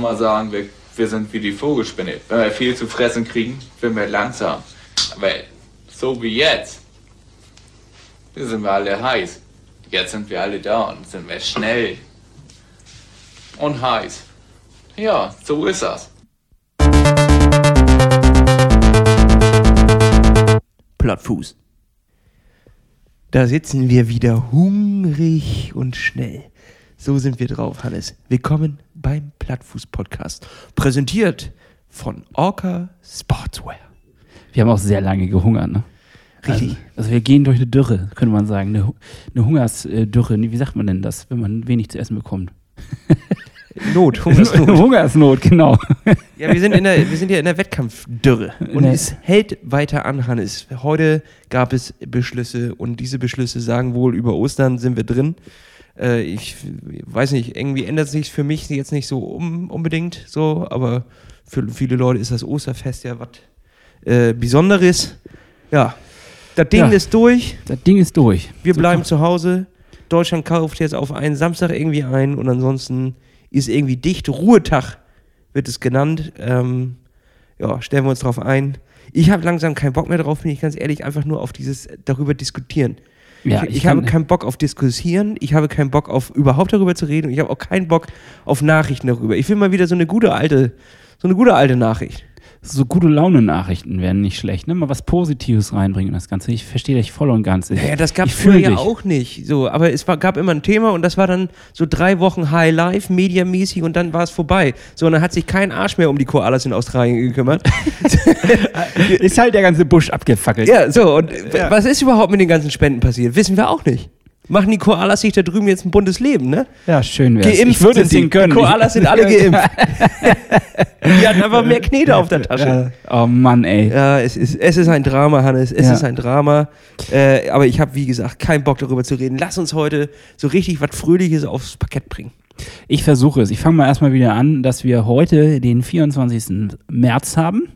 mal sagen, wir, wir sind wie die Vogelspinne. Wenn wir viel zu fressen kriegen, sind wir langsam. Aber so wie jetzt, hier sind wir alle heiß. Jetzt sind wir alle da und sind wir schnell und heiß. Ja, so ist das. Plattfuß. Da sitzen wir wieder hungrig und schnell. So sind wir drauf, Hannes. Willkommen beim Plattfuß-Podcast. Präsentiert von Orca Sportswear. Wir haben auch sehr lange gehungert, ne? Richtig. Also, also wir gehen durch eine Dürre, könnte man sagen. Eine, eine Hungersdürre. Nee, Wie sagt man denn das, wenn man wenig zu essen bekommt? Not, Hungersnot. Hungersnot, genau. ja, wir sind, in der, wir sind ja in der Wettkampfdürre. Und Ne. es hält weiter an, Hannes. Heute gab es Beschlüsse und diese Beschlüsse sagen wohl, über Ostern sind wir drin. Äh, ich weiß nicht, irgendwie ändert sich für mich jetzt nicht so um, unbedingt so, aber für viele Leute ist das Osterfest ja was äh, Besonderes. Ja, das Ding Ja. ist durch. Das Ding ist durch. Wir So bleiben zu Hause. Deutschland kauft jetzt auf einen Samstag irgendwie ein und ansonsten ist irgendwie dicht. Ruhetag wird es genannt. Ähm, ja, stellen wir uns drauf ein. Ich habe langsam keinen Bock mehr drauf, bin ich ganz ehrlich, einfach nur auf dieses darüber diskutieren. Ja, ich, ich habe keinen Bock auf diskutieren, ich habe keinen Bock auf überhaupt darüber zu reden und ich habe auch keinen Bock auf Nachrichten darüber. Ich will mal wieder so eine gute alte, so eine gute alte Nachricht. So gute Laune-Nachrichten wären nicht schlecht, ne? Mal was Positives reinbringen in das Ganze. Ich verstehe dich voll und ganz. Ich, Ja, das gab es früher ja auch nicht. So, aber es war, gab immer ein Thema und das war dann so drei Wochen High Life, mediamäßig und dann war es vorbei. So, und dann hat sich kein Arsch mehr um die Koalas in Australien gekümmert. Ist halt der ganze Busch abgefackelt. ja, so, und w- was ist überhaupt mit den ganzen Spenden passiert? Wissen wir auch nicht. Machen die Koalas sich da drüben jetzt ein buntes Leben, ne? Ja, schön wär's. Geimpft ich würde sind es die. ihnen können. Die Koalas sind alle geimpft. die hatten einfach mehr Knete auf der Tasche. Ja. Oh Mann, ey. Ja, es ist, es ist ein Drama, Hannes. Es Ja. ist ein Drama. Äh, aber ich habe, wie gesagt, keinen Bock darüber zu reden. Lass uns heute so richtig was Fröhliches aufs Parkett bringen. Ich versuche es. Ich fange mal erstmal wieder an, dass wir heute den 24. März haben.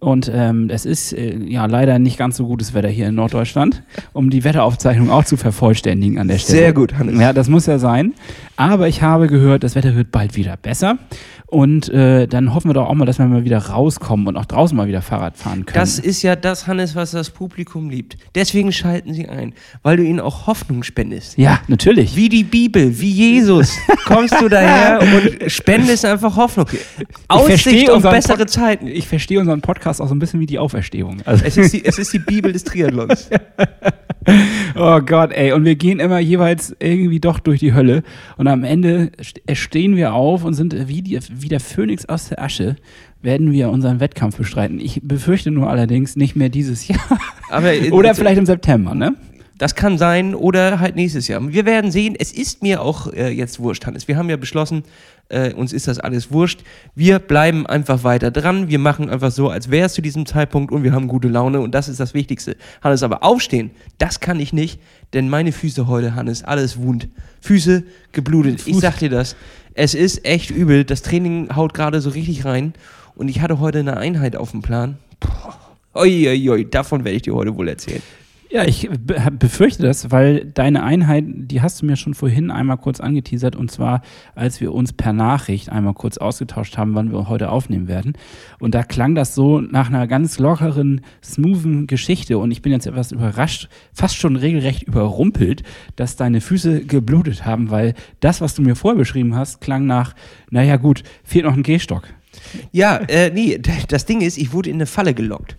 Und ähm, es ist äh, ja leider nicht ganz so gutes Wetter hier in Norddeutschland, um die Wetteraufzeichnung auch zu vervollständigen an der Stelle. Sehr gut, Hannes. Ja, das muss ja sein. Aber ich habe gehört, das Wetter wird bald wieder besser. Und äh, dann hoffen wir doch auch mal, dass wir mal wieder rauskommen und auch draußen mal wieder Fahrrad fahren können. Das ist ja das, Hannes, was das Publikum liebt. Deswegen schalten sie ein, weil du ihnen auch Hoffnung spendest. ja, natürlich. Wie die Bibel, wie Jesus, kommst du daher und spendest einfach Hoffnung. Aussicht auf bessere Pod- Zeiten. Ich verstehe unseren Podcast auch so ein bisschen wie die Auferstehung. Also, Es ist, die, es ist die Bibel des Triathlons. Oh Gott, ey. Und wir gehen immer jeweils irgendwie doch durch die Hölle. Und am Ende st- stehen wir auf und sind wie, die, wie der Phönix aus der Asche, werden wir unseren Wettkampf bestreiten. Ich befürchte nur allerdings nicht mehr dieses Jahr. Aber, äh, Oder vielleicht im September, ne? Das kann sein oder halt nächstes Jahr. Wir werden sehen. Es ist mir auch äh, jetzt wurscht, Hannes. Wir haben ja beschlossen, äh, uns ist das alles wurscht. Wir bleiben einfach weiter dran. Wir machen einfach so, als wäre es zu diesem Zeitpunkt und wir haben gute Laune und das ist das Wichtigste. Hannes, aber aufstehen, das kann ich nicht, denn meine Füße heute, Hannes, alles wund. Füße geblutet. Ich Fuß- sag dir das. Es ist echt übel. Das Training haut gerade so richtig rein und ich hatte heute eine Einheit auf dem Plan. Oi, davon werde ich dir heute wohl erzählen. Ja, ich be befürchte das, weil deine Einheit, die hast du mir schon vorhin einmal kurz angeteasert und zwar, als wir uns per Nachricht einmal kurz ausgetauscht haben, wann wir heute aufnehmen werden. Und da klang das so nach einer ganz lockeren, smoothen Geschichte und ich bin jetzt etwas überrascht, fast schon regelrecht überrumpelt, dass deine Füße geblutet haben, weil das, was du mir vorher beschrieben hast, klang nach, naja gut, fehlt noch ein Gehstock. Ja, äh, nee, das Ding ist, ich wurde in eine Falle gelockt.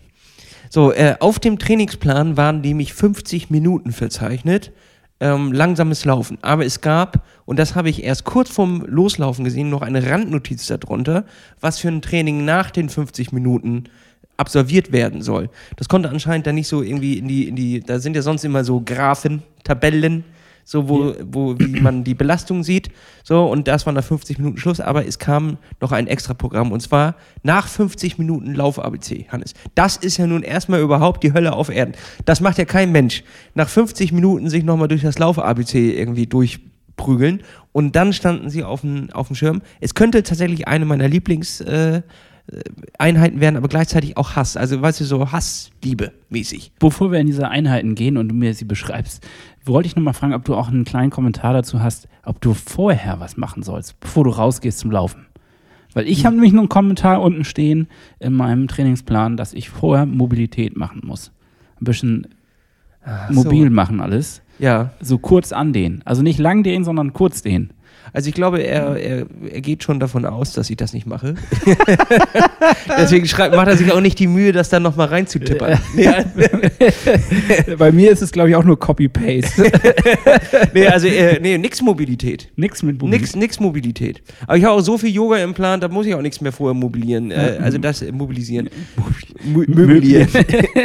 So, äh, auf dem Trainingsplan waren nämlich 50 Minuten verzeichnet, ähm, langsames Laufen. Aber es gab, und das habe ich erst kurz vorm Loslaufen gesehen, noch eine Randnotiz darunter, was für ein Training nach den 50 Minuten absolviert werden soll. Das konnte anscheinend dann nicht so irgendwie in die, in die, da sind ja sonst immer so Graphen, Tabellen, so wo, wo wie man die Belastung sieht. So, und das war nach 50 Minuten Schluss, aber es kam noch ein extra Programm und zwar nach 50 Minuten Lauf-ABC, Hannes. Das ist ja nun erstmal überhaupt die Hölle auf Erden. Das macht ja kein Mensch. Nach 50 Minuten sich nochmal durch das Lauf-ABC irgendwie durchprügeln und dann standen sie auf dem, auf dem Schirm. Es könnte tatsächlich eine meiner Lieblings- äh, Einheiten werden, aber gleichzeitig auch Hass. Also, weißt du, so Hassliebe mäßig. Bevor wir in diese Einheiten gehen und du mir sie beschreibst, wollte ich nochmal fragen, ob du auch einen kleinen Kommentar dazu hast, ob du vorher was machen sollst, bevor du rausgehst zum Laufen. Weil ich habe nämlich nur einen Kommentar unten stehen in meinem Trainingsplan, dass ich vorher Mobilität machen muss. Ein bisschen mobil machen alles. Ja. So kurz andehnen. Also nicht lang dehnen, sondern kurz dehnen. Also ich glaube, er, er, er geht schon davon aus, dass ich das nicht mache. Deswegen schreibt, macht er sich auch nicht die Mühe, das dann nochmal reinzutippern. Nee, Bei mir ist es, glaube ich, auch nur Copy-Paste. nee, also äh, nee, nix Mobilität. Nix mit Mobilität. Nix, nix Mobilität. Aber ich habe auch so viel Yoga im Plan, da muss ich auch nichts mehr vorher mobilieren. Äh, also das äh, mobilisieren. Mö- Möblieren.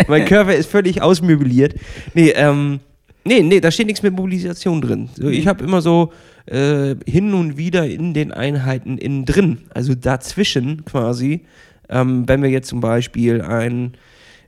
mein Körper ist völlig ausmöbliert. Nee, ähm, nee, nee, da steht nichts mit Mobilisation drin. So, ich habe immer so äh, hin und wieder in den Einheiten innen drin, also dazwischen quasi, ähm, wenn wir jetzt zum Beispiel ein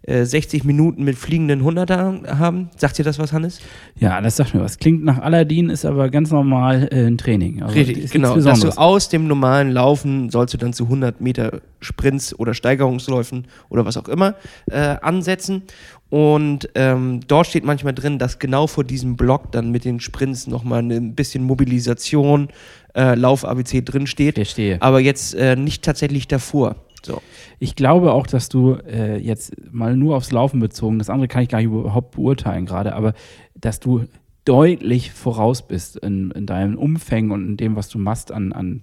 äh, 60 Minuten mit fliegenden 100er haben. Sagt dir das was, Hannes? Ja, das sagt mir was. Klingt nach Aladdin, ist aber ganz normal äh, ein Training. Also, ist nichts genau. Dass du aus dem normalen Laufen sollst du dann zu 100 Meter Sprints oder Steigerungsläufen oder was auch immer äh, ansetzen. Und ähm, dort steht manchmal drin, dass genau vor diesem Block dann mit den Sprints nochmal ein bisschen Mobilisation, äh, Lauf-ABC drin steht. Verstehe. Aber jetzt äh, nicht tatsächlich davor. So. Ich glaube auch, dass du äh, jetzt mal nur aufs Laufen bezogen, das andere kann ich gar nicht überhaupt beurteilen gerade, aber dass du deutlich voraus bist in, in deinen Umfängen und in dem, was du machst an, an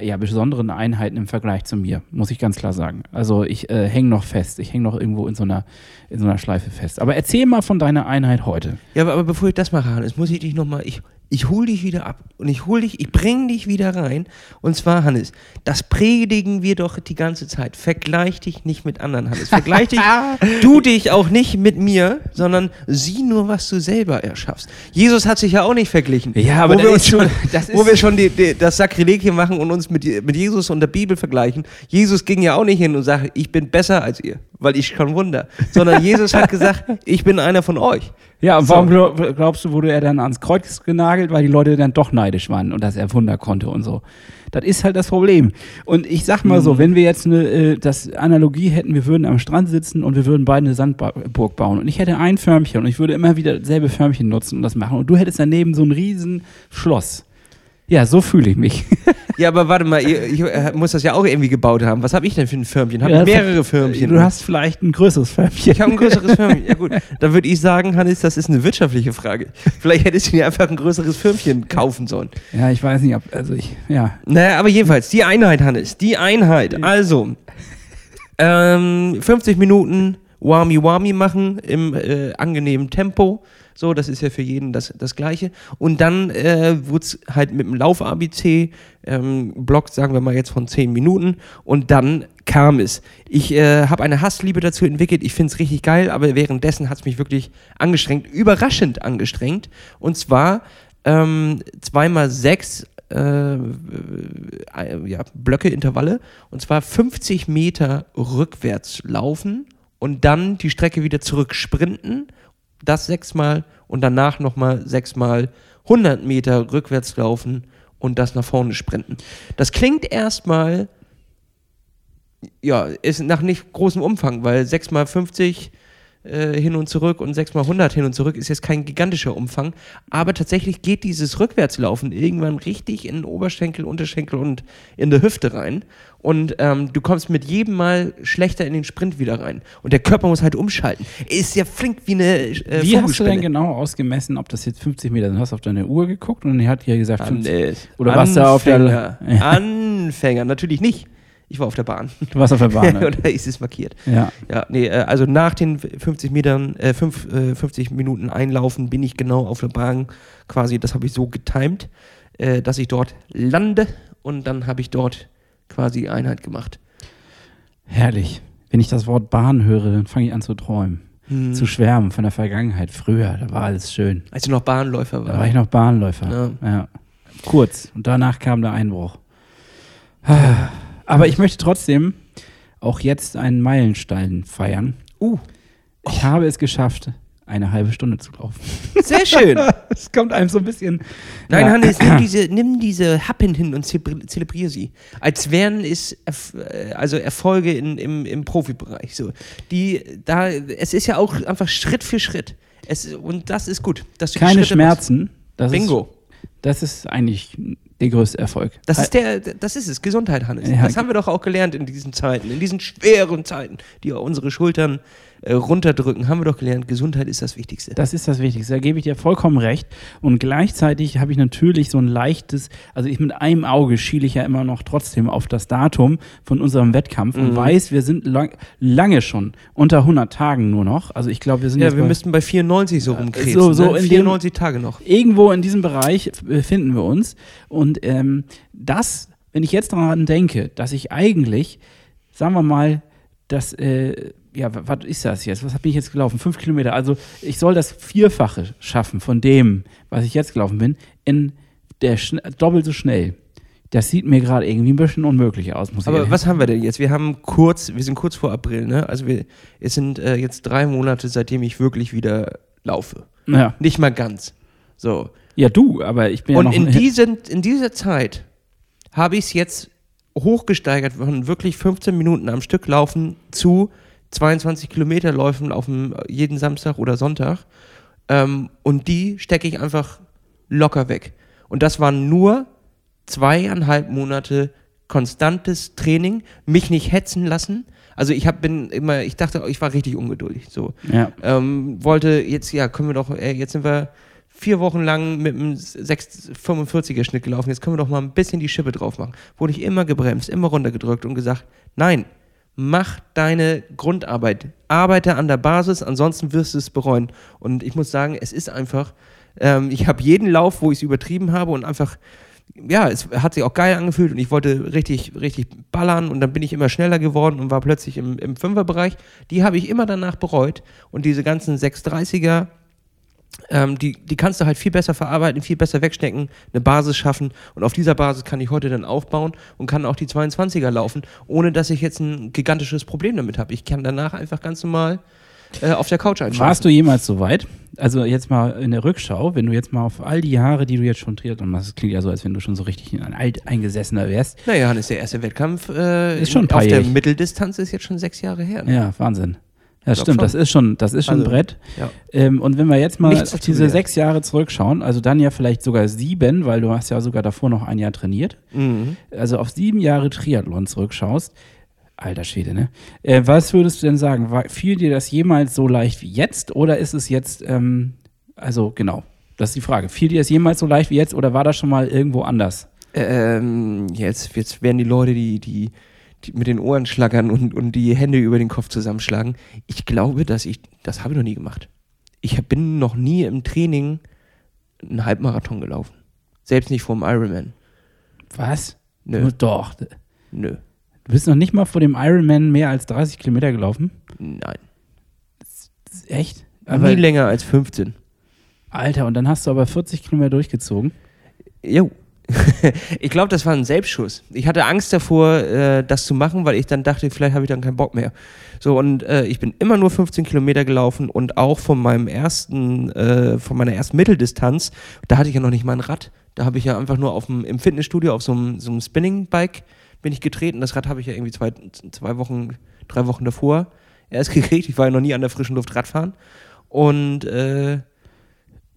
ja, besonderen Einheiten im Vergleich zu mir, muss ich ganz klar sagen. Also ich äh, hänge noch fest, ich hänge noch irgendwo in so, einer, in so einer Schleife fest. Aber erzähl mal von deiner Einheit heute. Ja, aber, aber bevor ich das mache, Hannes, muss ich dich nochmal, ich, ich hol dich wieder ab und ich hol dich, ich bring dich wieder rein. Und zwar, Hannes, das predigen wir doch die ganze Zeit. Vergleich dich nicht mit anderen, Hannes. Vergleich dich, du dich auch nicht mit mir, sondern sieh nur, was du selber erschaffst. Jesus hat sich ja auch nicht verglichen. Ja, aber wo wir schon, wo wir schon die, die, das Sakrileg hier machen und uns mit, mit Jesus und der Bibel vergleichen. Jesus ging ja auch nicht hin und sagte, ich bin besser als ihr, weil ich kann Wunder. Sondern Jesus hat gesagt, ich bin einer von euch. Ja, und So. warum glaub, glaubst du, wurde er dann ans Kreuz genagelt? Weil die Leute dann doch neidisch waren und dass er Wunder konnte und so. Das ist halt das Problem. Und ich sag mal Mhm. so, wenn wir jetzt eine äh, das Analogie hätten, wir würden am Strand sitzen und wir würden beide eine Sandburg bauen und ich hätte ein Förmchen und ich würde immer wieder dasselbe Förmchen nutzen und das machen und du hättest daneben so ein riesen Schloss. Ja, so fühle ich mich. Ja, aber warte mal, ihr, ich äh, muss das ja auch irgendwie gebaut haben. Was habe ich denn für ein Firmchen? Habe Ja, ich mehrere Firmchen? Du hast vielleicht ein größeres Förmchen. ich habe ein größeres Firmchen. Ja gut, dann würde ich sagen, Hannes, das ist eine wirtschaftliche Frage. Vielleicht hättest du dir einfach ein größeres Firmchen kaufen sollen. Ja, ich weiß nicht, ob, also ich, ja. Naja, aber jedenfalls, die Einheit, Hannes, die Einheit. Also, ähm, 50 Minuten Wami Wami machen im äh, angenehmen Tempo. So, das ist ja für jeden das, das Gleiche. Und dann äh, wurde es halt mit dem Lauf-ABC, ähm, Block, sagen wir mal jetzt von 10 Minuten. Und dann kam es. Ich äh, habe eine Hassliebe dazu entwickelt. Ich finde es richtig geil, aber währenddessen hat es mich wirklich angestrengt, überraschend angestrengt. Und zwar ähm, zweimal sechs äh, äh, ja, Blöcke, Intervalle. Und zwar 50 Meter rückwärts laufen und dann die Strecke wieder zurück sprinten. Das sechsmal und danach nochmal sechsmal 100 Meter rückwärts laufen und das nach vorne sprinten. Das klingt erstmal, ja, ist nach nicht großem Umfang, weil 6 mal 50 äh, hin und zurück und 6 mal 100 hin und zurück ist jetzt kein gigantischer Umfang. Aber tatsächlich geht dieses Rückwärtslaufen irgendwann richtig in den Oberschenkel, Unterschenkel und in die Hüfte rein. Und ähm, du kommst mit jedem Mal schlechter in den Sprint wieder rein. Und der Körper muss halt umschalten. Ist ja flink wie eine äh, Wie hast du denn genau ausgemessen, ob das jetzt 50 Meter sind? Hast du auf deine Uhr geguckt und die hat dir gesagt 50 Hannes, Oder warst du auf der- Anfänger. Anfänger, natürlich nicht. Ich war auf der Bahn. Du warst auf der Bahn. ne? Oder ist es markiert? ja. Ja, nee, äh, also nach den 50 Metern, äh, fünf, äh, 50 Minuten Einlaufen bin ich genau auf der Bahn quasi, das habe ich so getimt, äh, dass ich dort lande und dann habe ich dort quasi Einheit gemacht. Herrlich. Wenn ich das Wort Bahn höre, dann fange ich an zu träumen. Hm. Zu schwärmen von der Vergangenheit. Früher, da war alles schön. Als du noch Bahnläufer Da war ich noch Bahnläufer. Ja. Kurz. Und danach kam der Einbruch. Aber ich möchte trotzdem auch jetzt einen Meilenstein feiern. Uh, Ich habe es geschafft, eine halbe Stunde zu laufen. sehr schön. Es kommt einem so ein bisschen. Nein, Ja. Hannes, nimm diese, nimm diese Happen hin und zelebri- zelebrier sie. Als wären es Erf äh, also Erfolge in, im, im Profibereich. So. Die, da, es ist ja auch einfach Schritt für Schritt. Es, und das ist gut. Keine Schritte. Schmerzen. Bingo. Ist, Das ist eigentlich der größte Erfolg. Das ist der, das ist es, Gesundheit, Hannes. Das haben wir doch auch gelernt in diesen Zeiten, in diesen schweren Zeiten, die unsere Schultern äh, runterdrücken, haben wir doch gelernt, Gesundheit ist das Wichtigste. Das ist das Wichtigste, da gebe ich dir vollkommen recht. Und gleichzeitig habe ich natürlich so ein leichtes, also ich mit einem Auge schiele ich ja immer noch trotzdem auf das Datum von unserem Wettkampf Mhm. und weiß, wir sind lang, lange schon unter 100 Tagen nur noch. Also ich glaube, wir sind ja, wir bei- müssten bei 94 so rumkrebsen. so- so ne? in dem- 94 Tage noch. irgendwo in diesem Bereich befinden wir uns. Und ähm, das, wenn ich jetzt daran denke, dass ich eigentlich, sagen wir mal, das, äh, ja, wa- was ist das jetzt? Was bin ich jetzt gelaufen? Fünf Kilometer. Also ich soll das Vierfache schaffen von dem, was ich jetzt gelaufen bin, in der schn doppelt so schnell. Das sieht mir gerade irgendwie ein bisschen unmöglich aus, muss ich Aber ehrlich- was haben wir denn jetzt? Wir haben kurz, wir sind kurz vor April, ne? Also wir, es sind äh, jetzt drei Monate, seitdem ich wirklich wieder laufe. Ja. Nicht mal ganz. So. ja, du, aber ich bin ja Und noch in, diesen, in dieser Zeit habe ich es jetzt hochgesteigert von wirklich 15 Minuten am Stück laufen zu 22 Kilometerläufen laufen jeden Samstag oder Sonntag. Ähm, und die stecke ich einfach locker weg. Und das waren nur zweieinhalb Monate konstantes Training, mich nicht hetzen lassen. Also ich hab, bin immer, ich dachte, ich war richtig ungeduldig. So ja. ähm, wollte jetzt, ja, können wir doch, ey, jetzt sind wir vier Wochen lang mit einem 645er Schnitt gelaufen, jetzt können wir doch mal ein bisschen die Schippe drauf machen. Wurde ich immer gebremst, immer runtergedrückt und gesagt, nein, mach deine Grundarbeit, arbeite an der Basis, ansonsten wirst du es bereuen. Und ich muss sagen, es ist einfach, ähm, ich habe jeden Lauf, wo ich es übertrieben habe und einfach ja, es hat sich auch geil angefühlt und ich wollte richtig, richtig ballern und dann bin ich immer schneller geworden und war plötzlich im, im Fünferbereich. Die habe ich immer danach bereut und diese ganzen 630er, ähm, die, die kannst du halt viel besser verarbeiten, viel besser wegstecken, eine Basis schaffen und auf dieser Basis kann ich heute dann aufbauen und kann auch die 22er laufen, ohne dass ich jetzt ein gigantisches Problem damit habe. Ich kann danach einfach ganz normal äh, auf der Couch einschlafen. Warst du jemals so weit? Also jetzt mal in der Rückschau, wenn du jetzt mal auf all die Jahre, die du jetzt schon Triathlon machst, das klingt ja so, als wenn du schon so richtig ein alteingesessener wärst. Naja, Hannes, der erste Wettkampf äh, Ist schon auf der. Mitteldistanz ist jetzt schon sechs Jahre her. ne? Ja, Wahnsinn. Ja, stimmt, schon. das ist schon, das ist schon Also, ein Brett. Ja. Ähm, und wenn wir jetzt mal Nichts auf diese sechs Jahre zurückschauen, also dann ja vielleicht sogar sieben, weil du hast ja sogar davor noch ein Jahr trainiert, Mhm. also auf sieben Jahre Triathlon zurückschaust, alter Schwede, ne? Äh, was würdest du denn sagen? War, fiel dir das jemals so leicht wie jetzt oder ist es jetzt, ähm, also genau, das ist die Frage. Fiel dir das jemals so leicht wie jetzt oder war das schon mal irgendwo anders? Ähm, jetzt, jetzt werden die Leute, die, die, die mit den Ohren schlackern und, und die Hände über den Kopf zusammenschlagen. Ich glaube, dass ich, das habe ich noch nie gemacht. Ich bin noch nie im Training einen Halbmarathon gelaufen. Selbst nicht vorm Ironman. Was? Nö, Du- Doch. Du nö, bist noch nicht mal vor dem Ironman mehr als 30 Kilometer gelaufen? nein. Echt? nie länger als 15. Alter, und dann hast du aber 40 Kilometer durchgezogen. Jo. ich glaube, das war ein Selbstschuss. Ich hatte Angst davor, äh, das zu machen, weil ich dann dachte, vielleicht habe ich dann keinen Bock mehr. So, und äh, ich bin immer nur 15 Kilometer gelaufen und auch von meinem ersten, äh, von meiner ersten Mitteldistanz, da hatte ich ja noch nicht mal ein Rad. Da habe ich ja einfach nur auf dem, im Fitnessstudio auf so einem, so Spinning-Bike bin ich getreten. Das Rad habe ich ja irgendwie zwei, zwei Wochen, drei Wochen davor erst gekriegt. Ich war ja noch nie an der frischen Luft Radfahren. Und äh,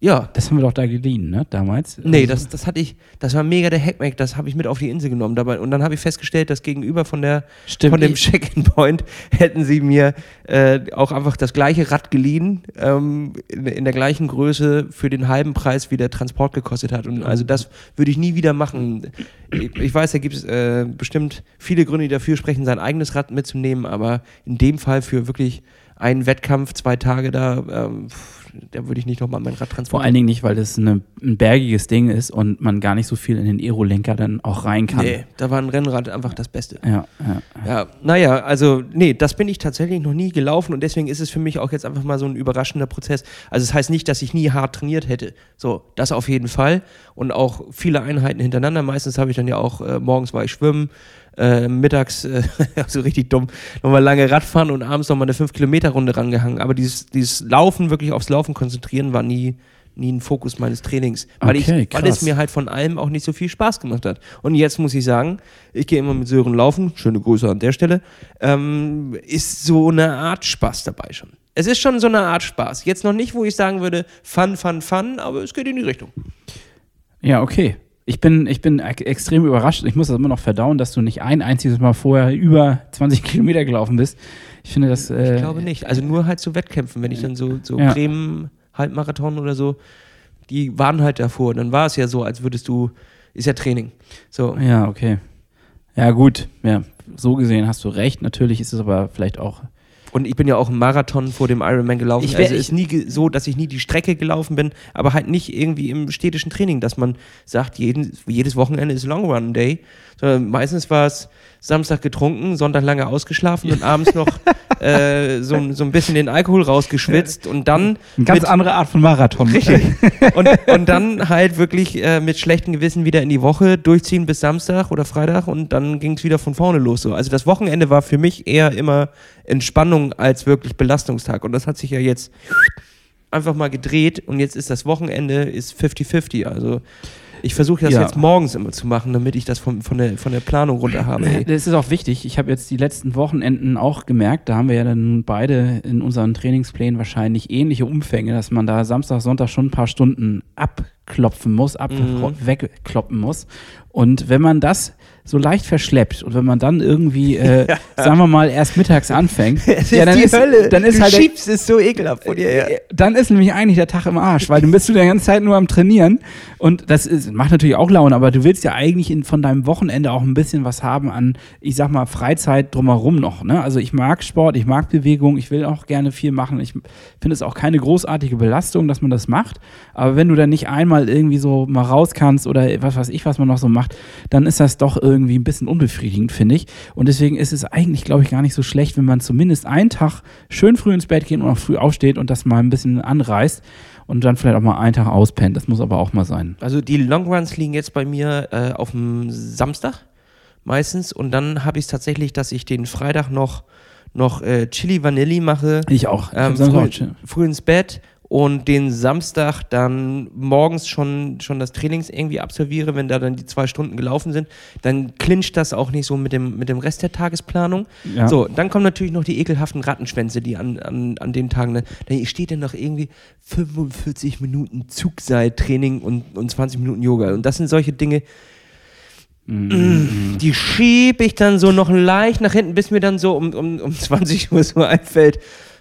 ja, Das haben wir doch da geliehen, ne? Damals. Nee, Also- das, das hatte ich, das war mega der Hackmack, das habe ich mit auf die Insel genommen. Dabei, und dann habe ich festgestellt, dass gegenüber von der Stimmt. von dem Check-in-Point hätten sie mir äh, auch einfach das gleiche Rad geliehen, ähm, in, in der gleichen Größe für den halben Preis, wie der Transport gekostet hat. Und also das würde ich nie wieder machen. Ich, ich weiß, da gibt es äh, bestimmt viele Gründe, die dafür sprechen, sein eigenes Rad mitzunehmen, aber in dem Fall für wirklich einen Wettkampf, zwei Tage da, ähm, da würde ich nicht nochmal mein Rad Vor transportieren. allen Dingen nicht, weil das eine, ein bergiges Ding ist und man gar nicht so viel in den Aerolenker dann auch rein kann. Nee, da war ein Rennrad einfach das Beste. Ja, ja. Ja, naja, also nee, das bin ich tatsächlich noch nie gelaufen und deswegen ist es für mich auch jetzt einfach mal so ein überraschender Prozess. Also es das heißt nicht, dass ich nie hart trainiert hätte. So, das auf jeden Fall und auch viele Einheiten hintereinander. Meistens habe ich dann ja auch, äh, morgens war ich schwimmen, äh, mittags, äh, so richtig dumm, nochmal lange Radfahren und abends nochmal eine 5-Kilometer-Runde rangehangen. Aber dieses, dieses Laufen, wirklich aufs Laufen konzentrieren, war nie, nie ein Fokus meines Trainings. Weil, Okay, ich, weil es mir halt von allem auch nicht so viel Spaß gemacht hat. Und jetzt muss ich sagen, ich gehe immer mit Sören laufen, schöne Grüße an der Stelle, ähm, ist so eine Art Spaß dabei schon. Es ist schon so eine Art Spaß. Jetzt noch nicht, wo ich sagen würde, Fun, Fun, Fun, aber es geht in die Richtung. Ja, okay. Ich bin, ich bin ex- extrem überrascht. Ich muss das immer noch verdauen, dass du nicht ein einziges Mal vorher über 20 Kilometer gelaufen bist. Ich finde das. Äh, Ich glaube nicht. Also nur halt zu Wettkämpfen, wenn ich dann so, so Ja. Bremen Halbmarathon oder so, die waren halt davor. Dann war es ja so, als würdest du, ist ja Training. So. Ja, okay. Ja, gut. Ja, so gesehen hast du recht. Natürlich ist es aber vielleicht auch. Und ich bin ja auch einen Marathon vor dem Ironman gelaufen. Ich wär- also ist nie so, dass ich nie die Strecke gelaufen bin, aber halt nicht irgendwie im städtischen Training, dass man sagt, jeden, jedes Wochenende ist Long Run Day. Sondern meistens war es Samstag getrunken, Sonntag lange ausgeschlafen und abends noch äh, so, so ein bisschen den Alkohol rausgeschwitzt und dann Eine ganz mit- andere Art von Marathon. Richtig. Und, und dann halt wirklich äh, mit schlechtem Gewissen wieder in die Woche durchziehen bis Samstag oder Freitag und dann ging es wieder von vorne los. So. Also das Wochenende war für mich eher immer Entspannung als wirklich Belastungstag. Und das hat sich ja jetzt einfach mal gedreht und jetzt ist das Wochenende ist 50-50. Also ich versuche das Ja. jetzt morgens immer zu machen, damit ich das von, von, der, von der Planung runter habe. ey. Das ist auch wichtig. Ich habe jetzt die letzten Wochenenden auch gemerkt, da haben wir ja dann beide in unseren Trainingsplänen wahrscheinlich ähnliche Umfänge, dass man da Samstag, Sonntag schon ein paar Stunden abklopfen muss, ab Mhm. wegkloppen muss. Und wenn man das so leicht verschleppt und wenn man dann irgendwie, äh, sagen wir mal, erst mittags anfängt, ja, dann ist, dann ist du halt schiebst es so ekelhaft von dir her. äh, dann ist nämlich eigentlich der Tag im Arsch, weil du bist du die ganze Zeit nur am Trainieren und das ist, macht natürlich auch Laune, aber du willst ja eigentlich in, von deinem Wochenende auch ein bisschen was haben an, ich sag mal, Freizeit drumherum noch. Ne? Also ich mag Sport, ich mag Bewegung, ich will auch gerne viel machen. Ich finde es auch keine großartige Belastung, dass man das macht, aber wenn du dann nicht einmal irgendwie so mal raus kannst oder was weiß ich, was man noch so macht, dann ist das doch irgendwie ein bisschen unbefriedigend, finde ich. Und deswegen ist es eigentlich, glaube ich, gar nicht so schlecht, wenn man zumindest einen Tag schön früh ins Bett geht und auch früh aufsteht und das mal ein bisschen anreißt und dann vielleicht auch mal einen Tag auspennt. Das muss aber auch mal sein. Also die Longruns liegen jetzt bei mir äh, auf dem Samstag meistens und dann habe ich es tatsächlich, dass ich den Freitag noch, noch äh, Chili Vanilli mache, Ich auch. Ich ähm, früh, früh ins Bett und den Samstag dann morgens schon, schon das Trainings irgendwie absolviere, wenn da dann die zwei Stunden gelaufen sind, dann clincht das auch nicht so mit dem, mit dem Rest der Tagesplanung. Ja. So, dann kommen natürlich noch die ekelhaften Rattenschwänze, die an, an, an den Tagen, ne, da steht dann noch irgendwie 45 Minuten Zugseiltraining und, und 20 Minuten Yoga. Und das sind solche Dinge, Mhm. die schiebe ich dann so noch leicht nach hinten, bis mir dann so um, um, um 20 Uhr so einfällt,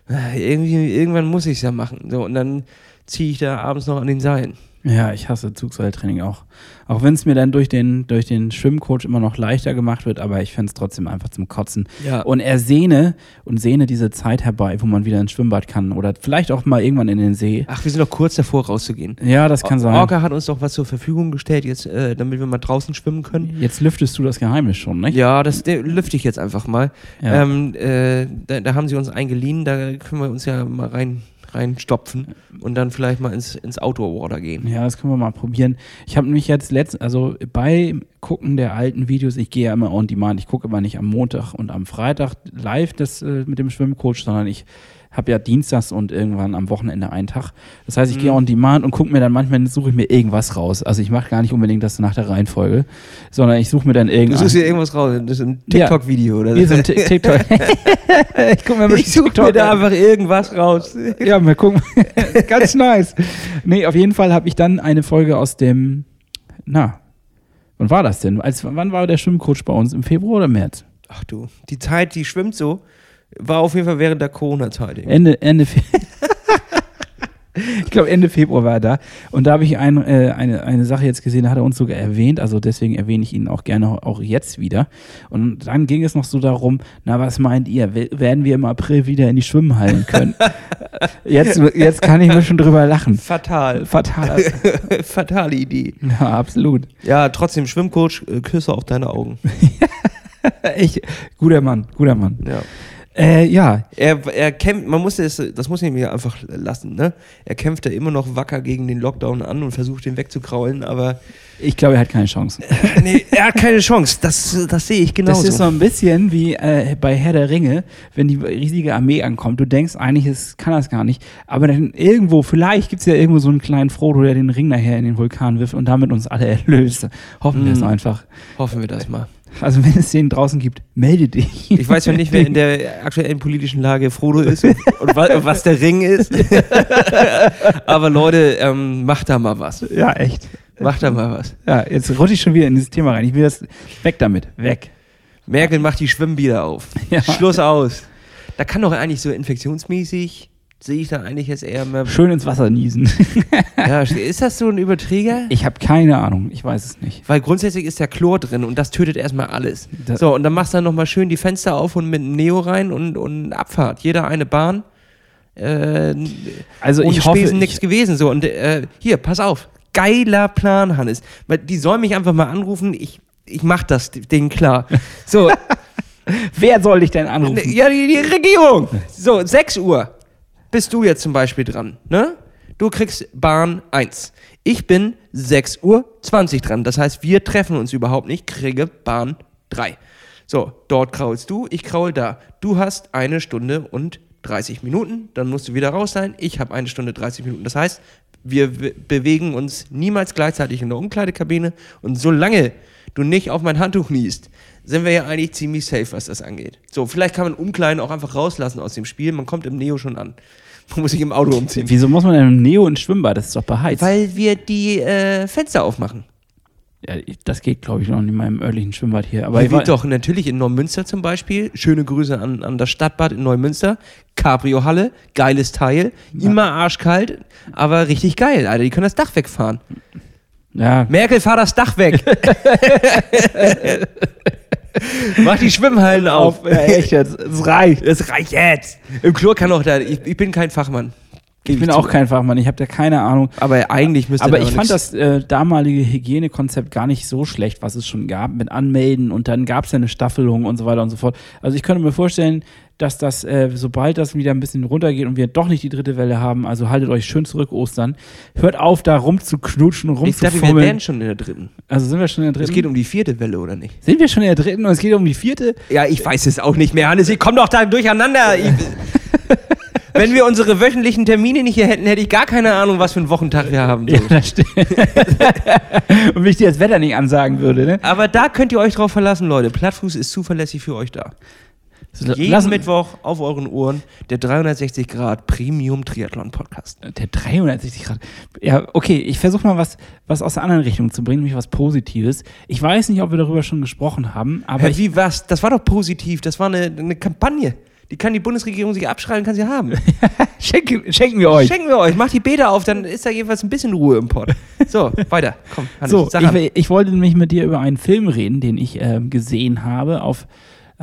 irgendwie, irgendwann muss ich es ja machen. So, und dann ziehe ich da abends noch an den Seilen. Ja, ich hasse Zugseiltraining auch. Auch wenn es mir dann durch den, durch den Schwimmcoach immer noch leichter gemacht wird, aber ich fände es trotzdem einfach zum Kotzen. Ja. Und er sehne und sehne diese Zeit herbei, wo man wieder ins Schwimmbad kann oder vielleicht auch mal irgendwann in den See. Ach, wir sind noch kurz davor rauszugehen. Ja, das kann sein. Orca hat uns doch was zur Verfügung gestellt, jetzt, äh, damit wir mal draußen schwimmen können. Jetzt lüftest du das Geheimnis schon, nicht? Ja, das lüfte ich jetzt einfach mal. Ja. Ähm, äh, da, da haben sie uns eingeliehen, da können wir uns ja mal rein reinstopfen und dann vielleicht mal ins, ins Outdoor-Water gehen. Ja, das können wir mal probieren. Ich habe nämlich jetzt letzt, also bei Gucken der alten Videos, ich gehe ja immer on demand, ich gucke aber nicht am Montag und am Freitag live das äh, mit dem Schwimmcoach, sondern ich habe ja dienstags und irgendwann am Wochenende einen Tag. Das heißt, ich gehe Mhm. on demand und gucke mir dann manchmal, suche ich mir irgendwas raus. Also ich mache gar nicht unbedingt das nach der Reihenfolge, sondern ich suche mir dann Du irgendwas. suchst dir irgendwas raus, das ist ein Ja. TikTok-Video oder Wie so ein Ti- TikTok. ich gucke mir Ich suche TikTok mir da einfach irgendwas raus. Ja, mal gucken. Ganz nice. Nee, auf jeden Fall habe ich dann eine Folge aus dem, na, wann war das denn? Als, wann war der Schwimmcoach bei uns? Im Februar oder März? Ach du, die Zeit, die schwimmt so, war auf jeden Fall während der Corona-Zeit. Ende, Ende Ich glaube, Ende Februar war er da. Und da habe ich ein, äh, eine, eine Sache jetzt gesehen, da hat er uns sogar erwähnt. Also deswegen erwähne ich ihn auch gerne auch jetzt wieder. Und dann ging es noch so darum, na, was meint ihr? We- Werden wir im April wieder in die Schwimmhallen können? jetzt, jetzt kann ich mir schon drüber lachen. Fatal. Fatal. Fatale Idee. Ja, absolut. Ja, trotzdem, Schwimmcoach, äh, Küsse auf deine Augen. Ich, guter Mann, guter Mann. Ja. Äh, ja, Er, er kämpft, man muss es, das muss ich mir einfach lassen, ne? Er kämpft da immer noch wacker gegen den Lockdown an und versucht den wegzukraulen, aber ich glaube, er hat keine Chance. nee, er hat keine Chance. Das, das sehe ich genauso. Das ist so ein bisschen wie äh, bei Herr der Ringe, wenn die riesige Armee ankommt. Du denkst eigentlich, es kann das gar nicht. Aber dann irgendwo, vielleicht gibt es ja irgendwo so einen kleinen Frodo, der den Ring nachher in den Vulkan wirft und damit uns alle erlöst. Hoffen wir es Mm. einfach. Hoffen wir das mal. Also wenn es den draußen gibt, melde dich. Ich weiß ja nicht, wer in der aktuellen politischen Lage Frodo ist und, und wa was der Ring ist. Aber Leute, ähm, macht da mal was. Ja, echt. Mach da mal was. Ja, jetzt rutsche ich schon wieder in dieses Thema rein. Ich will das weg damit. Weg. Merkel macht die Schwimmbäder auf. Ja. Schluss aus. Da kann doch eigentlich so infektionsmäßig, sehe ich da eigentlich jetzt eher mehr. Schön ins Wasser niesen. Ja, ist das so ein Überträger? Ich habe keine Ahnung. Ich weiß es nicht. Weil grundsätzlich ist ja Chlor drin und das tötet erstmal alles. Da- so, und dann machst du dann nochmal schön die Fenster auf und mit einem Neo rein und, und Abfahrt. Jeder eine Bahn. Äh, Also ich hoffe, Spesen ich- nichts gewesen. So, und äh, hier, pass auf. Geiler Plan, Hannes. Die sollen mich einfach mal anrufen. Ich, ich mach das Ding klar. So, Wer soll dich denn anrufen? ja, die, die Regierung. So, 6 Uhr bist du jetzt zum Beispiel dran, ne? Du kriegst Bahn 1. Ich bin 6 Uhr 20 dran. Das heißt, wir treffen uns überhaupt nicht, kriege Bahn 3. So, dort kraulst du, ich kraul da. Du hast eine Stunde und 30 Minuten, dann musst du wieder raus sein. Ich habe eine Stunde 30 Minuten. Das heißt, wir be- bewegen uns niemals gleichzeitig in der Umkleidekabine und solange du nicht auf mein Handtuch niest, sind wir ja eigentlich ziemlich safe, was das angeht. So, vielleicht kann man Umkleiden auch einfach rauslassen aus dem Spiel. Man kommt im Neo schon an. Man muss sich im Auto umziehen. Wieso muss man denn im Neo ins Schwimmbad? Das ist doch beheizt. Weil wir die äh, Fenster aufmachen. ja, das geht, glaube ich, noch nicht in meinem örtlichen Schwimmbad hier. Aber wird doch natürlich in Neumünster zum Beispiel. Schöne Grüße an, an das Stadtbad in Neumünster. Cabrio-Halle, geiles Teil. Immer arschkalt, aber richtig geil, Alter. Die können das Dach wegfahren. Ja, Merkel, fahr das Dach weg. Mach die Schwimmhallen auf. ja, echt jetzt. Es reicht. Das reicht jetzt. Im Chlor kann auch da. Ich, ich bin kein Fachmann. Geb Ich bin auch kein Fachmann. Ich habe da keine Ahnung. Aber eigentlich müsste Aber ich fand das äh, damalige Hygienekonzept gar nicht so schlecht, was es schon gab mit Anmelden und dann gab es ja eine Staffelung und so weiter und so fort. Also ich könnte mir vorstellen, dass das, äh, sobald das wieder ein bisschen runtergeht und wir doch nicht die dritte Welle haben, also haltet euch schön zurück, Ostern. Hört auf, da rumzuknutschen und Ich dachte, wir rumzufummeln. wären schon in der dritten. Also sind wir schon in der Es dritten? geht um die vierte Welle, oder nicht? sind wir schon in der dritten und es geht um die vierte? Ja, ich weiß es auch nicht mehr, Hannes. Ich komm doch da durcheinander. Ich, wenn wir unsere wöchentlichen Termine nicht hier hätten, hätte ich gar keine Ahnung, was für einen Wochentag wir haben. So. Ja, das stimmt. und wenn ich dir das Wetter nicht ansagen würde, ne? Aber da könnt ihr euch drauf verlassen, Leute. Plattfuß ist zuverlässig für euch da. Jeden Lass- Mittwoch auf euren Ohren der 360 Grad Premium Triathlon Podcast. Der 360 Grad. Ja, okay, ich versuche mal was, was aus der anderen Richtung zu bringen, nämlich was Positives. Ich weiß nicht, ob wir darüber schon gesprochen haben, aber ich, wie was? Das war doch positiv. Das war eine, eine Kampagne. Die kann die Bundesregierung sich abschreiben, kann sie haben. schenken, schenken wir euch. Schenken wir euch. Macht die Bäder auf, dann ist da jedenfalls ein bisschen Ruhe im Pott. So, weiter. Komm, Hannes, So, ich, ich wollte nämlich mit dir über einen Film reden, den ich ähm, gesehen habe auf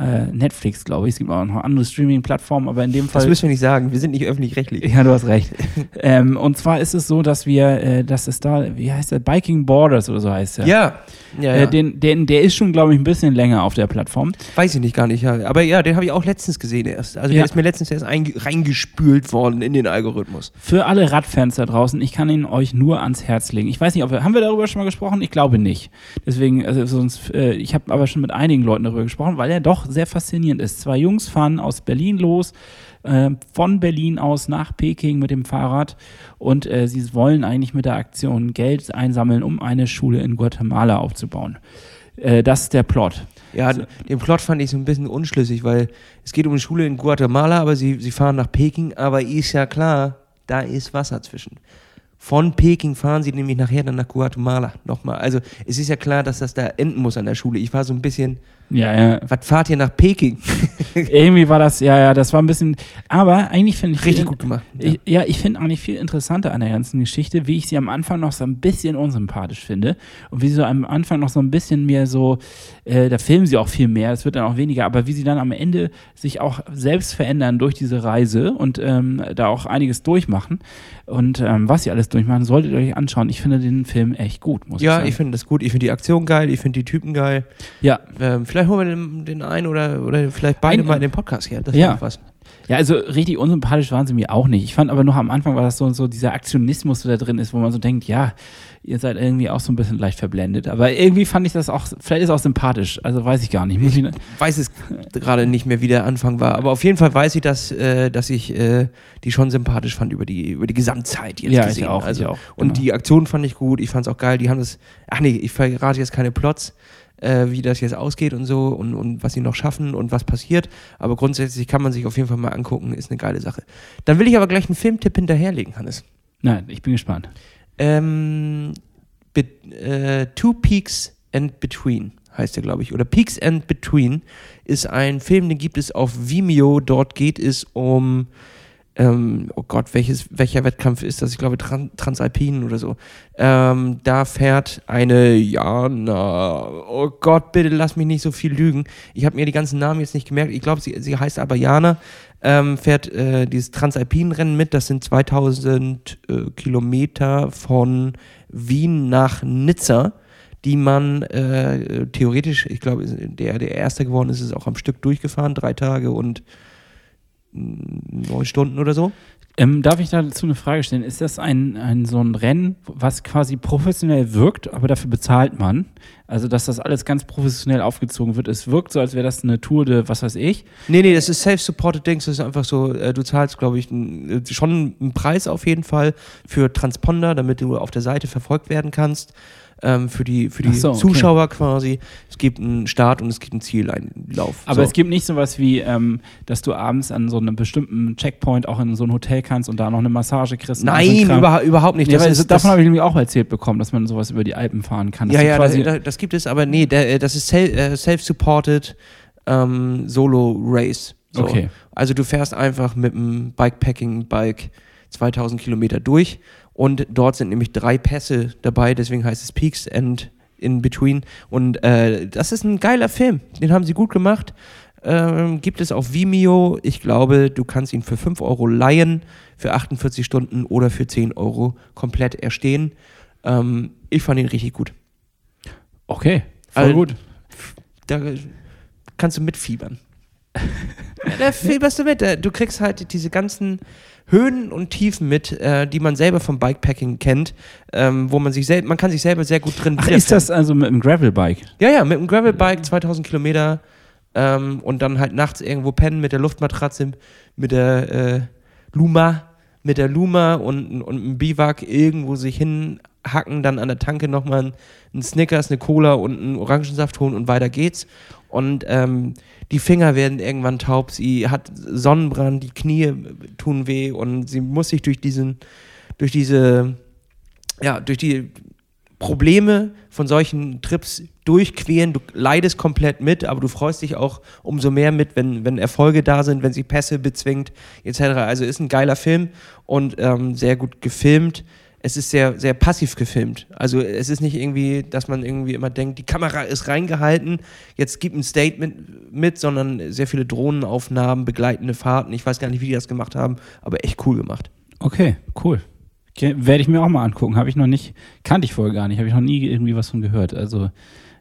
äh, Netflix, glaube ich. Es gibt auch noch andere Streaming-Plattformen, aber in dem Fall. Das müssen wir nicht sagen. Wir sind nicht öffentlich-rechtlich. Ja, du hast recht. ähm, und zwar ist es so, dass wir, äh, dass es da, wie heißt der, Biking Borders oder so heißt der. Ja. Ja, ja. Äh, den, den, der ist schon, glaube ich, ein bisschen länger auf der Plattform. Weiß ich nicht gar nicht. Ja. Aber ja, den habe ich auch letztens gesehen erst. Also Ja. der ist mir letztens erst einge- reingespült worden in den Algorithmus. Für alle Radfans da draußen, ich kann ihn euch nur ans Herz legen. Ich weiß nicht, ob wir, haben wir darüber schon mal gesprochen? Ich glaube nicht. Deswegen, also sonst, äh, ich habe aber schon mit einigen Leuten darüber gesprochen, weil er doch sehr faszinierend ist. Zwei Jungs fahren aus Berlin los, äh, von Berlin aus nach Peking mit dem Fahrrad und äh, sie wollen eigentlich mit der Aktion Geld einsammeln, um eine Schule in Guatemala aufzubauen. Äh, das ist der Plot. Ja, den Plot fand ich so ein bisschen unschlüssig, weil es geht um eine Schule in Guatemala, aber sie, sie fahren nach Peking, aber ist ja klar, da ist Wasser zwischen. Von Peking fahren sie nämlich nachher dann nach Guatemala nochmal. Also es ist ja klar, dass das da enden muss an der Schule. Ich war so ein bisschen, Ja, ja. was fahrt ihr nach Peking? Irgendwie war das, ja, ja, das war ein bisschen, aber eigentlich finde ich Richtig viel- gut gemacht. Ich, ja, ich finde eigentlich viel interessanter an der ganzen Geschichte, wie ich sie am Anfang noch so ein bisschen unsympathisch finde und wie sie so am Anfang noch so ein bisschen mehr so, äh, da filmen sie auch viel mehr, es wird dann auch weniger, aber wie sie dann am Ende sich auch selbst verändern durch diese Reise und ähm, da auch einiges durchmachen und ähm, was sie alles durchmachen, solltet ihr euch anschauen. Ich finde den Film echt gut, muss Ja, ich ich sagen. finde das gut. Ich finde die Aktion geil, ich finde die Typen geil. ja, Ähm, vielleicht holen wir den, den einen oder, oder vielleicht beide mal in den Podcast her. Das Ja. was. Ja, also richtig unsympathisch waren sie mir auch nicht. Ich fand aber noch am Anfang war das so, so dieser Aktionismus, der da drin ist, wo man so denkt, ja, ihr seid irgendwie auch so ein bisschen leicht verblendet. Aber irgendwie fand ich das auch, vielleicht ist es auch sympathisch. Also weiß ich gar nicht. Ich, weiß es gerade nicht mehr, wie der Anfang war. Aber auf jeden Fall weiß ich, dass, äh, dass ich äh, die schon sympathisch fand über die, über die Gesamtzeit jetzt Ja, ich gesehen. auch, also, ich auch, Und genau. die Aktion fand ich gut. Ich fand es auch geil. Die haben das. Ach nee, ich verrate jetzt keine Plots, äh, wie das jetzt ausgeht und so und, und was sie noch schaffen und was passiert. Aber grundsätzlich kann man sich auf jeden Fall mal angucken. Ist eine geile Sache. Dann will ich aber gleich einen Filmtipp hinterherlegen, Hannes. nein, ich bin gespannt. Ähm, Be äh, Two Peaks and Between heißt der, glaube ich. Oder Peaks and Between ist ein Film, den gibt es auf Vimeo. Dort geht es um, ähm, oh Gott, welches, welcher Wettkampf ist das? Ich glaube Tran Transalpinen oder so. Ähm, da fährt eine Jana, oh Gott, bitte lass mich nicht so viel lügen. Ich habe mir die ganzen Namen jetzt nicht gemerkt. Ich glaube, sie, sie heißt aber Jana. Ähm, fährt äh, dieses Transalpinenrennen mit. Das sind 2000 äh, Kilometer von Wien nach Nizza die man äh, theoretisch, ich glaube, der, der Erste geworden ist, ist auch am Stück durchgefahren, drei Tage und neun Stunden oder so. Ähm, darf ich dazu eine Frage stellen? Ist das ein, ein so ein Rennen, was quasi professionell wirkt, aber dafür bezahlt man? Also, dass das alles ganz professionell aufgezogen wird. Es wirkt so, als wäre das eine Tour de was weiß ich. Nee, nee, das ist self-supported Dings. Das ist einfach so, äh, du zahlst, glaube ich, n, äh, schon einen Preis auf jeden Fall für Transponder, damit du auf der Seite verfolgt werden kannst ähm, für die, für die so, okay. Zuschauer quasi. Es gibt einen Start und es gibt einen Zieleinlauf. Aber so. es gibt nicht sowas wie, ähm, dass du abends an so einem bestimmten Checkpoint auch in so ein Hotel kannst und da noch eine Massage kriegst. so ein Nein, Kram. überha überhaupt nicht. Ja, Das ist- das, das- davon habe ich nämlich auch erzählt bekommen, dass man sowas über die Alpen fahren kann. dass Ja, ja, quasi, das, das gibt es, aber nee, der, äh, das ist äh, self-supported ähm, Solo-Race. So. Okay. Also du fährst einfach mit einem Bikepacking-Bike 2000 Kilometer durch und dort sind nämlich drei Pässe dabei, deswegen heißt es Peaks and in Between. Und äh, das ist ein geiler Film, den haben sie gut gemacht. Ähm, gibt es auf Vimeo. Ich glaube, du kannst ihn für 5 Euro leihen, für 48 Stunden oder für 10 Euro komplett erstehen. Ähm, ich fand ihn richtig gut. okay, voll Also- gut. Da kannst du mitfiebern. Da fieberst du mit. Da- Du kriegst halt diese ganzen Höhen und Tiefen mit, äh, die man selber vom Bikepacking kennt, ähm, wo man sich selber, man kann sich selber sehr gut drin Ach, ist das also mit dem Gravelbike? Ja, ja, mit einem Gravelbike 2000 Kilometer ähm, und dann halt nachts irgendwo pennen mit der Luftmatratze, mit der äh, Luma, mit der Luma und, und einem Biwak irgendwo sich hinhacken, dann an der Tanke nochmal einen Snickers, eine Cola und einen Orangensaft holen und weiter geht's. Und ähm, die Finger werden irgendwann taub, sie hat Sonnenbrand, die Knie tun weh und sie muss sich durch diesen, durch diese, ja, durch die Probleme von solchen Trips durchqueren. Du leidest komplett mit, aber du freust dich auch umso mehr mit, wenn, wenn Erfolge da sind, wenn sie Pässe bezwingt, etc. Also ist ein geiler Film und ähm, sehr gut gefilmt. Es ist sehr, sehr passiv gefilmt. Also es ist nicht irgendwie, dass man irgendwie immer denkt, die Kamera ist reingehalten, jetzt gibt ein Statement mit, sondern sehr viele Drohnenaufnahmen, begleitende Fahrten. Ich weiß gar nicht, wie die das gemacht haben, aber echt cool gemacht. Okay, cool. Okay, Werde ich mir auch mal angucken. Habe ich noch nicht, kannte ich vorher gar nicht, habe ich noch nie irgendwie was von gehört. Also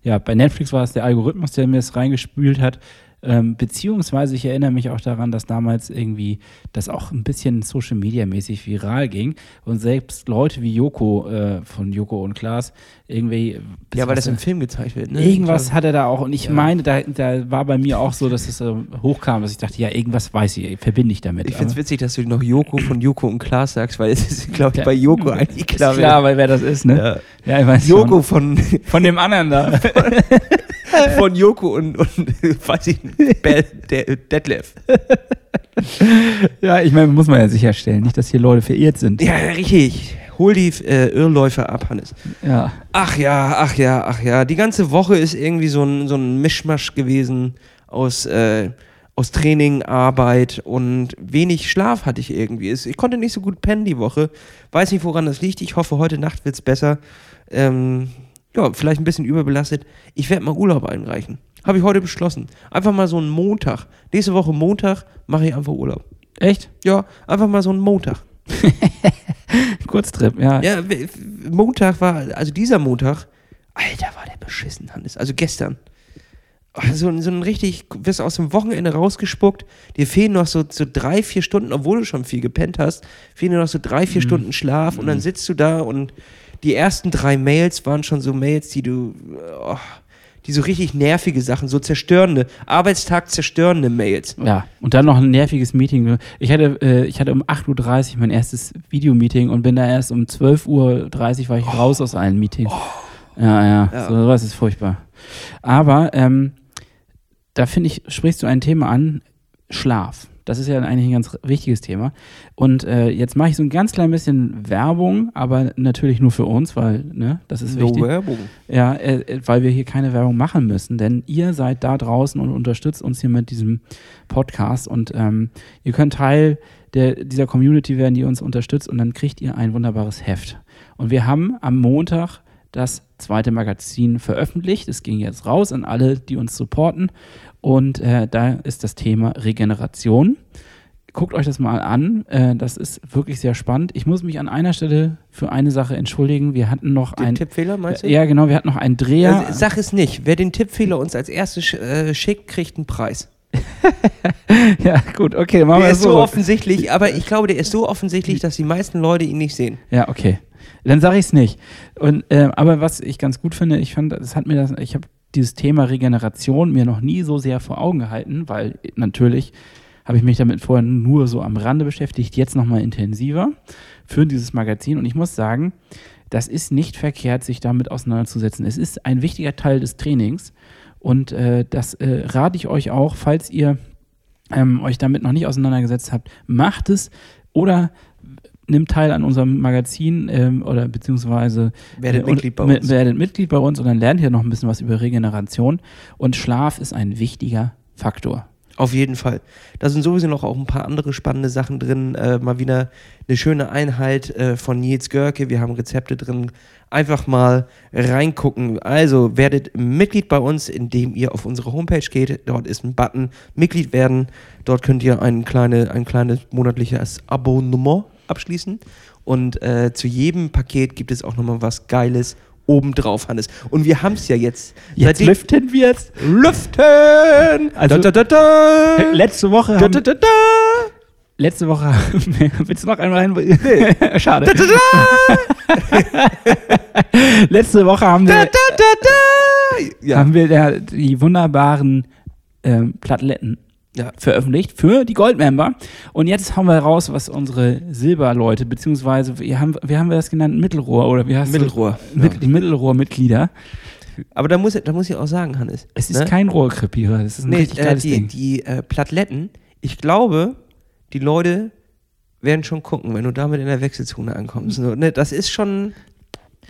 ja, bei Netflix war es der Algorithmus, der mir das reingespült hat. Ähm, beziehungsweise ich erinnere mich auch daran, dass damals irgendwie das auch ein bisschen Social Media mäßig viral ging und selbst Leute wie Joko äh, von Joko und Klaas irgendwie Ja, weil das im Film gezeigt wird. Ne? Irgendwas hat er da auch und ich Ja. meine, da, da war bei mir auch so, dass es äh, hochkam, dass ich dachte, ja, irgendwas weiß ich, verbinde ich damit. Ich finde es witzig, dass du noch Joko von Joko und Klaas sagst, weil es ist, glaube ich, Ja. bei Joko eigentlich klar. ist klar, weil wer das ist, ne? Ja. Ja, ich weiß Joko schon. von, Von dem anderen da. von Joko und, und weiß ich nicht, der, Detlef. ja, ich meine, muss man ja sicherstellen, nicht, dass hier Leute verirrt sind. Ja, richtig. Hol die äh, Irrläufer ab, Hannes. Ja. Ach ja, ach ja, ach ja. Die ganze Woche ist irgendwie so ein, so ein Mischmasch gewesen aus, äh, aus Training, Arbeit und wenig Schlaf hatte ich irgendwie. Ich konnte nicht so gut pennen die Woche. Weiß nicht, woran das liegt. Ich hoffe, heute Nacht wird es besser. Ähm, ja, vielleicht ein bisschen überbelastet. Ich werde mal Urlaub einreichen. Habe ich heute beschlossen. Einfach mal so einen Montag. Nächste Woche Montag mache ich einfach Urlaub. Echt? Ja, einfach mal so einen Montag. Kurztrip, ja. Ja, Montag war, also dieser Montag, Alter, war der beschissen, Hannes. Also gestern. Ach, So, ein- so ein richtig, wirst aus dem Wochenende rausgespuckt, dir fehlen noch so, so drei, vier Stunden, obwohl du schon viel gepennt hast, fehlen dir noch so drei, vier Stunden Schlaf und dann sitzt du da und die ersten drei Mails waren schon so Mails, die du, oh, die so richtig nervige Sachen, so zerstörende, Arbeitstag zerstörende Mails. Ja, und dann noch ein nerviges Meeting. Ich hatte, äh, ich hatte um 8.30 Uhr mein erstes Videomeeting und bin da erst um 12.30 Uhr war ich raus aus allen Meetings. Ja, ja, Ja. so was ist furchtbar. Aber ähm, da finde ich, sprichst du ein Thema an, Schlaf. Das ist ja eigentlich ein ganz wichtiges Thema. Und äh, jetzt mache ich so ein ganz klein bisschen Werbung, aber natürlich nur für uns, weil ne, das ist wichtig. Werbung. Ja, äh, weil wir hier keine Werbung machen müssen, denn ihr seid da draußen und unterstützt uns hier mit diesem Podcast und ähm, ihr könnt Teil der, dieser Community werden, die uns unterstützt und dann kriegt ihr ein wunderbares Heft. Und wir haben am Montag das zweite Magazin veröffentlicht. Es ging jetzt raus an alle, die uns supporten und äh, da ist das Thema Regeneration. Guckt euch das mal an. Äh, das ist wirklich sehr spannend. Ich muss mich an einer Stelle für eine Sache entschuldigen. Wir hatten noch Den ein. Tippfehler, meinst du? Ja, genau. Wir hatten noch einen Dreher. Also, sag es nicht. Wer den Tippfehler uns als erstes sch äh, schickt, kriegt einen Preis. ja, gut, okay, machen wir Der das ist so so. offensichtlich, aber ich glaube, der ist so offensichtlich, dass die meisten Leute ihn nicht sehen. Ja, okay. Dann sage ich es nicht. Und, äh, aber was ich ganz gut finde, ich fand, das hat mir das, ich habe dieses Thema Regeneration mir noch nie so sehr vor Augen gehalten, weil natürlich habe ich mich damit vorher nur so am Rande beschäftigt, jetzt nochmal intensiver für dieses Magazin. Und ich muss sagen, das ist nicht verkehrt, sich damit auseinanderzusetzen. Es ist ein wichtiger Teil des Trainings. Und äh, das äh, rate ich euch auch, falls ihr ähm, euch damit noch nicht auseinandergesetzt habt, macht es oder nimmt teil an unserem Magazin ähm, oder beziehungsweise Werdet und- Mitglied bei uns. Werdet Mitglied bei uns und dann lernt ihr noch ein bisschen was über Regeneration. Und Schlaf ist ein wichtiger Faktor. Auf jeden Fall. Da sind sowieso noch auch ein paar andere spannende Sachen drin. Äh, mal wieder eine schöne Einheit äh, von Nils Görke. Wir haben Rezepte drin. Einfach mal reingucken. Also werdet Mitglied bei uns, indem ihr auf unsere Homepage geht. Dort ist ein Button Mitglied werden. Dort könnt ihr ein, kleine, ein kleines monatliches Abonnement abschließen. Und äh, zu jedem Paket gibt es auch nochmal was Geiles obendrauf, Hannes. Und wir haben es ja jetzt. seitdem- lüften wir es. Lüften! Also- da, da, da, da. Letzte Woche haben, letzte Woche willst du noch einmal rein? Schade. letzte Woche haben wir. Ja. haben wir die wunderbaren ähm, Plateletten Ja. veröffentlicht für die Goldmember. Und jetzt haben wir raus, was unsere Silberleute, beziehungsweise wir haben, wie haben wir das genannt? Mittelrohr oder wie heißt Mittelrohr. Das? Mit, die Mittelrohrmitglieder. Aber da muss, da muss ich auch sagen, Hannes. Es ist ne? kein Rohrkrepierer, das ist ein Nee, richtig äh, geiles die, Ding. die äh, Plateletten, ich glaube, die Leute werden schon gucken, wenn du damit in der Wechselzone ankommst. So, ne, das ist schon.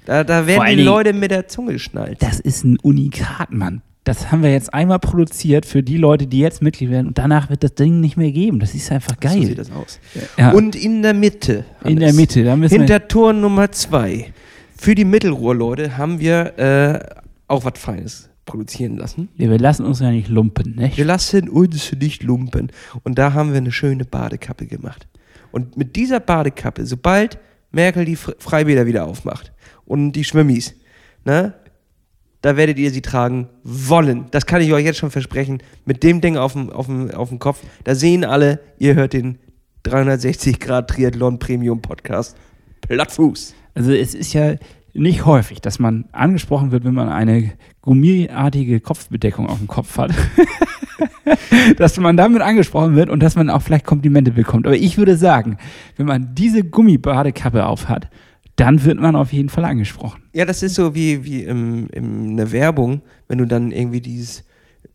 Da, da werden die Leute mit der Zunge geschnallt. Das ist ein Unikat, Mann. Das haben wir jetzt einmal produziert für die Leute, die jetzt Mitglied werden und danach wird das Ding nicht mehr geben. Das ist einfach So geil. sieht das aus. Ja. Und in der Mitte. in Hannes, der Mitte, da müssen wir, Hinter Tor Nummer zwei. Für die Mittelrohrleute haben wir äh, auch was Feines produzieren lassen. wir lassen uns ja nicht lumpen, ne? Wir lassen uns nicht lumpen. Und da haben wir eine schöne Badekappe gemacht. Und mit dieser Badekappe, sobald Merkel die Fre- Freibäder wieder aufmacht und die Schwimmis, ne, da werdet ihr sie tragen wollen. Das kann ich euch jetzt schon versprechen. Mit dem Ding auf dem, auf dem, auf dem Kopf, da sehen alle, ihr hört den 360 Grad Triathlon Premium Podcast. Plattfuß. Also es ist ja nicht häufig, dass man angesprochen wird, wenn man eine gummiartige Kopfbedeckung auf dem Kopf hat. dass man damit angesprochen wird und dass man auch vielleicht Komplimente bekommt. Aber ich würde sagen, wenn man diese Gummibadekappe aufhat, dann wird man auf jeden Fall angesprochen. Ja, das ist so wie, wie im, in der Werbung, wenn du dann irgendwie dieses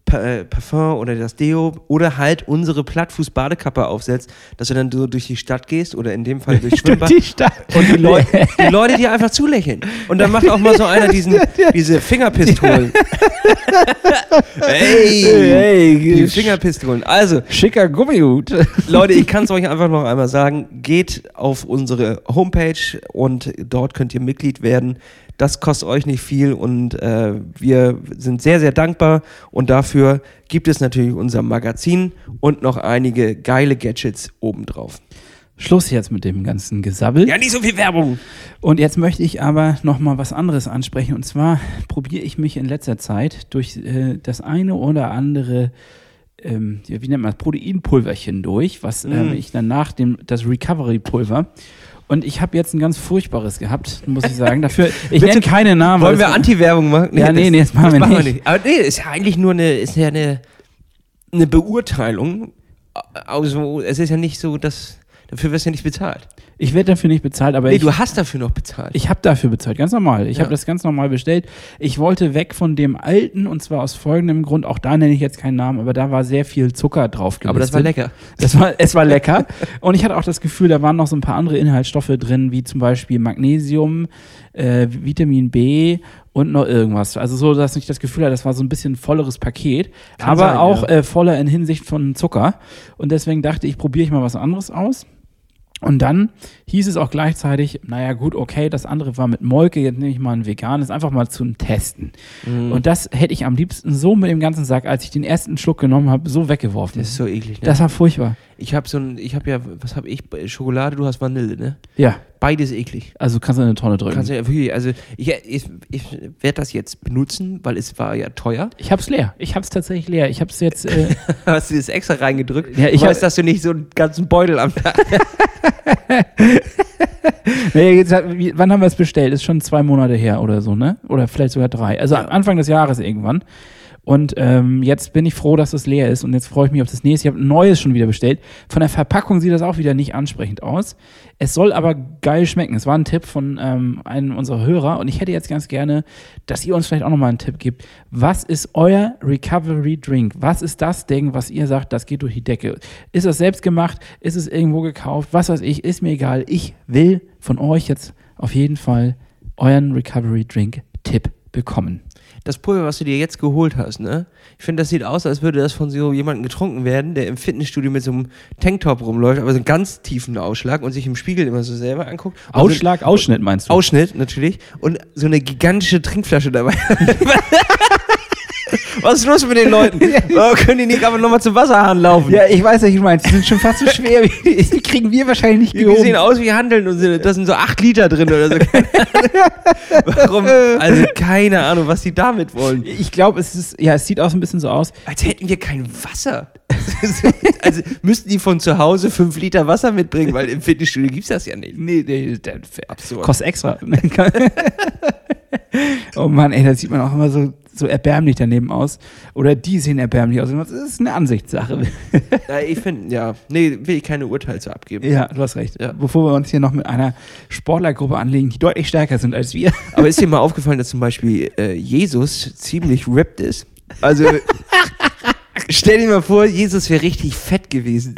Parfum oder das Deo oder halt unsere Plattfuß-Badekappe aufsetzt, dass du dann so durch die Stadt gehst oder in dem Fall durchs Schwimmbad Die Stadt. und die, Leu die Leute dir einfach zulächeln. Und dann macht auch mal so einer diesen, diese Fingerpistolen. hey, Hey, die Fingerpistolen. Also, Schicker Gummihut. Leute, ich kann es euch einfach noch einmal sagen. Geht auf unsere Homepage und dort könnt ihr Mitglied werden. Das kostet euch nicht viel und äh, wir sind sehr, sehr dankbar. Und dafür gibt es natürlich unser Magazin und noch einige geile Gadgets obendrauf. Schluss jetzt mit dem ganzen Gesabbel. Ja, nicht so viel Werbung. Und jetzt möchte ich aber noch mal was anderes ansprechen. Und zwar probiere ich mich in letzter Zeit durch äh, das eine oder andere, ähm, ja, wie nennt man das, Proteinpulverchen durch, was ähm, ich dann nach dem, das Recovery-Pulver. Und ich habe jetzt ein ganz furchtbares gehabt, muss ich sagen. Dafür, ich nenne keine Namen. Wollen wir das- Anti-Werbung machen? Ja, nee, nee, das machen wir nicht. Aber nee, ist ja eigentlich nur eine, ist ja eine, eine Beurteilung. Also, es ist ja nicht so, dass, Dafür wirst du ja nicht bezahlt. Ich werde dafür nicht bezahlt, aber Nee, ich, du hast dafür noch bezahlt. ich habe dafür bezahlt, ganz normal. Ich Ja. habe das ganz normal bestellt. Ich wollte weg von dem alten und zwar aus folgendem Grund, auch da nenne ich jetzt keinen Namen, aber da war sehr viel Zucker drauf aber das war gelistet. lecker. Das war, es war lecker. Und ich hatte auch das Gefühl, da waren noch so ein paar andere Inhaltsstoffe drin, wie zum Beispiel Magnesium, äh, Vitamin B und noch irgendwas. Also so, dass ich das Gefühl hatte, das war so ein bisschen volleres Paket, Kann aber sein, auch ja. äh, voller in Hinsicht von Zucker. Und deswegen dachte ich, probiere ich mal was anderes aus. Und dann hieß es auch gleichzeitig, naja gut, okay, das andere war mit Molke, jetzt nehme ich mal ein veganes, einfach mal zum Testen. Mhm. Und das hätte ich am liebsten so mit dem ganzen Sack, als ich den ersten Schluck genommen habe, so weggeworfen. Das ist so eklig, ne? Das war furchtbar. ich habe so ein, ich habe ja, was habe ich? Schokolade, du hast Vanille, ne? Ja, Beides eklig. also kannst du in eine Tonne drücken. Kannst du ja wirklich, also ich, ich, ich werde das jetzt benutzen, weil es war ja teuer. Ich hab's leer. Ich hab's tatsächlich leer. Ich hab's jetzt. Äh, Hast du das extra reingedrückt? Ja, ich hab- dass du nicht so einen ganzen Beutel am Tag jetzt wann haben wir es bestellt? Ist schon zwei Monate her oder so, ne? Oder vielleicht sogar drei. Also Ja. Anfang des Jahres irgendwann. Und ähm, jetzt bin ich froh, dass es leer ist. Und jetzt freue ich mich auf das nächste. Ich habe ein neues schon wieder bestellt. Von der Verpackung sieht das auch wieder nicht ansprechend aus. Es soll aber geil schmecken. Es war ein Tipp von ähm, einem unserer Hörer. Und ich hätte jetzt ganz gerne, dass ihr uns vielleicht auch nochmal einen Tipp gibt. Was ist euer Recovery Drink? Was ist das Ding, was ihr sagt, das geht durch die Decke? Ist das selbst gemacht? Ist es irgendwo gekauft? Was weiß ich? Ist mir egal. Ich will von euch jetzt auf jeden Fall euren Recovery Drink Tipp bekommen. Das Pulver, was du dir jetzt geholt hast, ne? Ich finde, das sieht aus, als würde das von so jemandem getrunken werden, der im Fitnessstudio mit so einem Tanktop rumläuft, aber so einen ganz tiefen Ausschlag und sich im Spiegel immer so selber anguckt. Und so Ausschlag, Ausschnitt meinst du? Ausschnitt, natürlich. Und so eine gigantische Trinkflasche dabei. Was ist los mit den Leuten? Oh, können die nicht einfach nochmal zum Wasserhahn laufen? ja, ich weiß, was du meinst. Die sind schon fast so schwer. wie- Die kriegen wir wahrscheinlich nicht Die sehen aus wie Handeln und sind, da sind so acht Liter drin oder so. Warum? Also keine Ahnung, was die damit wollen. Ich glaube, es ist, ja, es sieht auch so ein bisschen so aus. Als hätten wir kein Wasser. also müssten die von zu Hause fünf Liter Wasser mitbringen, weil im Fitnessstudio gibt's das ja nicht. Nee, nee, der Absurd. kostet extra. oh Mann, ey, da sieht man auch immer so, so erbärmlich daneben aus. Oder die sehen erbärmlich aus. Das ist eine Ansichtssache. Ja, ich finde, ja, nee, will ich keine Urteile zu abgeben. ja, du hast recht. Ja. Bevor wir uns hier noch mit einer Sportlergruppe anlegen, die deutlich stärker sind als wir. Aber ist dir mal aufgefallen, dass zum Beispiel äh, Jesus ziemlich ripped ist? Also, stell dir mal vor, Jesus wäre richtig fett gewesen.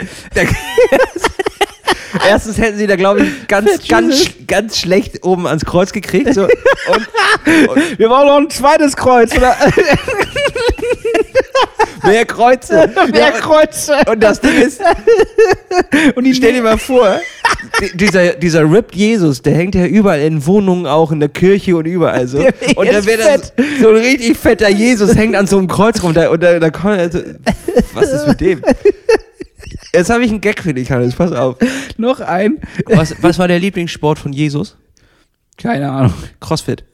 Da- Erstens hätten sie da, glaube ich, ganz, Fett ganz, sch- ganz schlecht oben ans Kreuz gekriegt. So. Und Wir brauchen noch ein zweites Kreuz, oder? mehr Kreuze. Mehr Ja, Kreuze. Und das Ding ist, Und die stell dir mal vor, di- dieser, dieser ripped Jesus, der hängt ja überall in Wohnungen auch, in der Kirche und überall so. Der Und dann wäre das so ein richtig fetter Jesus, hängt an so einem Kreuz rum. Da, und da, da kommt also, was ist mit dem? Jetzt habe ich einen Gag für dich, Hannes, pass auf. noch ein. Was, was war der Lieblingssport von Jesus? Keine Ahnung. Crossfit.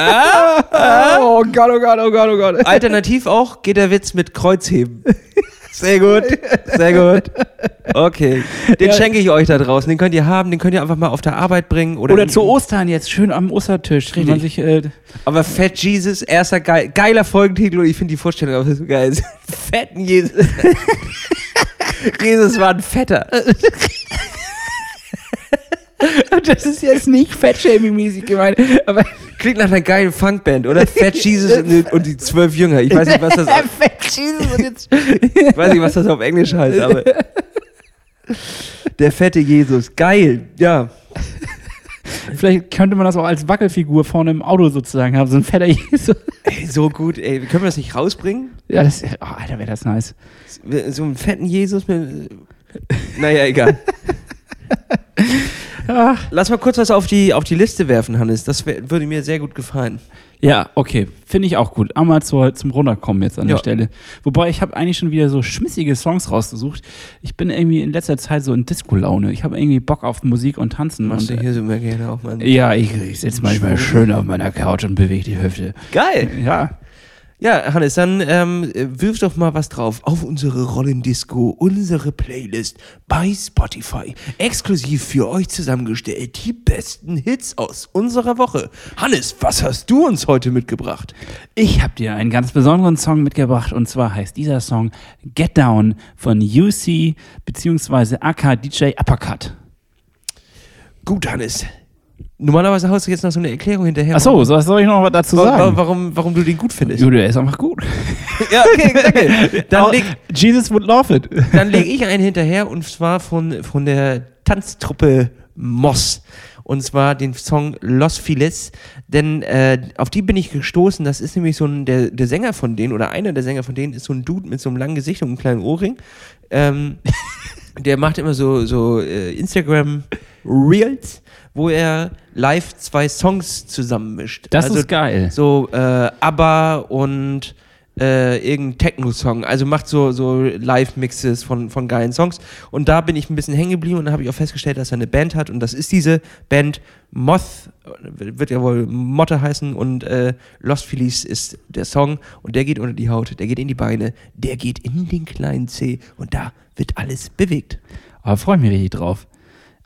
Oh Gott, oh Gott, oh Gott, oh Gott. Alternativ auch geht der Witz mit Kreuzheben. Sehr gut, sehr gut. Okay, den Ja. schenke ich euch da draußen. Den könnt ihr haben, den könnt ihr einfach mal auf der Arbeit bringen. Oder, Oder zu Ostern jetzt, schön am Ostertisch. Richtig. Man sich, äh, Aber Fat Jesus, erster geil, geiler Folgentitel und ich finde die Vorstellung auch so geil. Fetten Jesus. Jesus war ein Fetter. das ist jetzt nicht Fettshaming-mäßig gemeint, aber Klingt nach einer geilen Funkband, oder? Fat Jesus und, die zwölf Jünger. Ich weiß nicht, was das, Fett Jesus und jetzt. ich weiß nicht, was das auf Englisch heißt, aber. Der fette Jesus. Geil, ja. Vielleicht könnte man das auch als Wackelfigur vorne im Auto sozusagen haben, so ein fetter Jesus. Ey, so gut, ey. Können wir das nicht rausbringen? Ja, das, oh, Alter, wäre das nice. So einen fetten Jesus mit. Naja, egal. Ach. Lass mal kurz was auf die, auf die Liste werfen, Hannes. Das würde mir sehr gut gefallen. Ja, okay, finde ich auch gut. Einmal zur, zum Runterkommen jetzt an der Ja. Stelle. Wobei ich habe eigentlich schon wieder so schmissige Songs rausgesucht. Ich bin irgendwie in letzter Zeit so in Disco-Laune. Ich habe irgendwie Bock auf Musik und Tanzen. Machst und, du hier so mehr gerne mal. äh, ja, ich, ich sitze manchmal schön auf meiner Couch und bewege die Hüfte. Geil. Ja, Ja, Hannes, dann ähm, wirf doch mal was drauf auf unsere Rollendisco, unsere Playlist bei Spotify. Exklusiv für euch zusammengestellt die besten Hits aus unserer Woche. Hannes, was hast du uns heute mitgebracht? Ich habe dir einen ganz besonderen Song mitgebracht und zwar heißt dieser Song Get Down von UC bzw. AK DJ Uppercut. Gut, Hannes. Normalerweise haust du jetzt noch so eine Erklärung hinterher. Achso, was soll ich noch was dazu sagen? warum, warum, warum du den gut findest. Der ist einfach gut. Ja, okay, danke. Dann leg, Jesus would love it. dann leg ich einen hinterher und zwar von, von der Tanztruppe Moss. Und zwar den Song Los Files. Denn äh, auf die bin ich gestoßen. Das ist nämlich so ein, der, der Sänger von denen oder einer der Sänger von denen ist so ein Dude mit so einem langen Gesicht und einem kleinen Ohrring. Ähm, der macht immer so, so äh, Instagram Reels, wo er live zwei Songs zusammenmischt. Das also, ist geil. So äh, ABBA und äh, irgendein Techno-Song. Also macht so, so Live-Mixes von, von geilen Songs. Und da bin ich ein bisschen hängen geblieben und da habe ich auch festgestellt, dass er eine Band hat. Und das ist diese Band Moth, wird ja wohl Motte heißen. Und äh, Lost Phillies ist der Song. Und der geht unter die Haut, der geht in die Beine, der geht in den kleinen Zeh. Und da wird alles bewegt. Aber freue mich richtig drauf.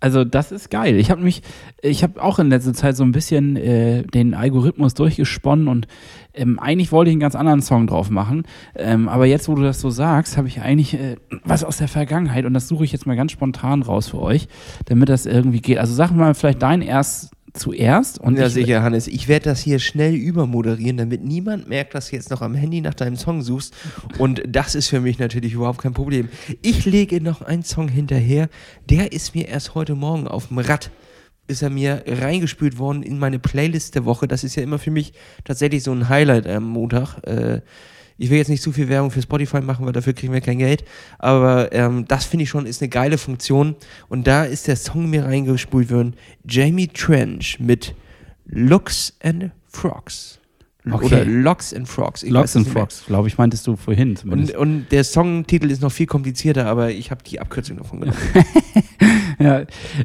Also das ist geil. Ich habe mich, ich habe auch in letzter Zeit so ein bisschen äh, den Algorithmus durchgesponnen und ähm, eigentlich wollte ich einen ganz anderen Song drauf machen. Ähm, aber jetzt, wo du das so sagst, habe ich eigentlich äh, was aus der Vergangenheit und das suche ich jetzt mal ganz spontan raus für euch, damit das irgendwie geht. Also sag mal vielleicht dein erst zuerst und ja, ich, sicher, Hannes. Ich werde das hier schnell übermoderieren, damit niemand merkt, dass du jetzt noch am Handy nach deinem Song suchst. Und das ist für mich natürlich überhaupt kein Problem. Ich lege noch einen Song hinterher. Der ist mir erst heute Morgen auf dem Rad ist er mir reingespült worden in meine Playlist der Woche. Das ist ja immer für mich tatsächlich so ein Highlight am Montag. Äh, ich will jetzt nicht zu viel Werbung für Spotify machen, weil dafür kriegen wir kein Geld. Aber ähm, das finde ich schon ist eine geile Funktion. Und da ist der Song mir reingespult worden. Jamie Trench mit Looks and Frogs. Okay. Oder Locks and Frogs. Ich Locks and. Frogs, glaube ich, meintest du vorhin zumindest. Und, und der Songtitel ist noch viel komplizierter, aber ich habe die Abkürzung davon genommen. Ja,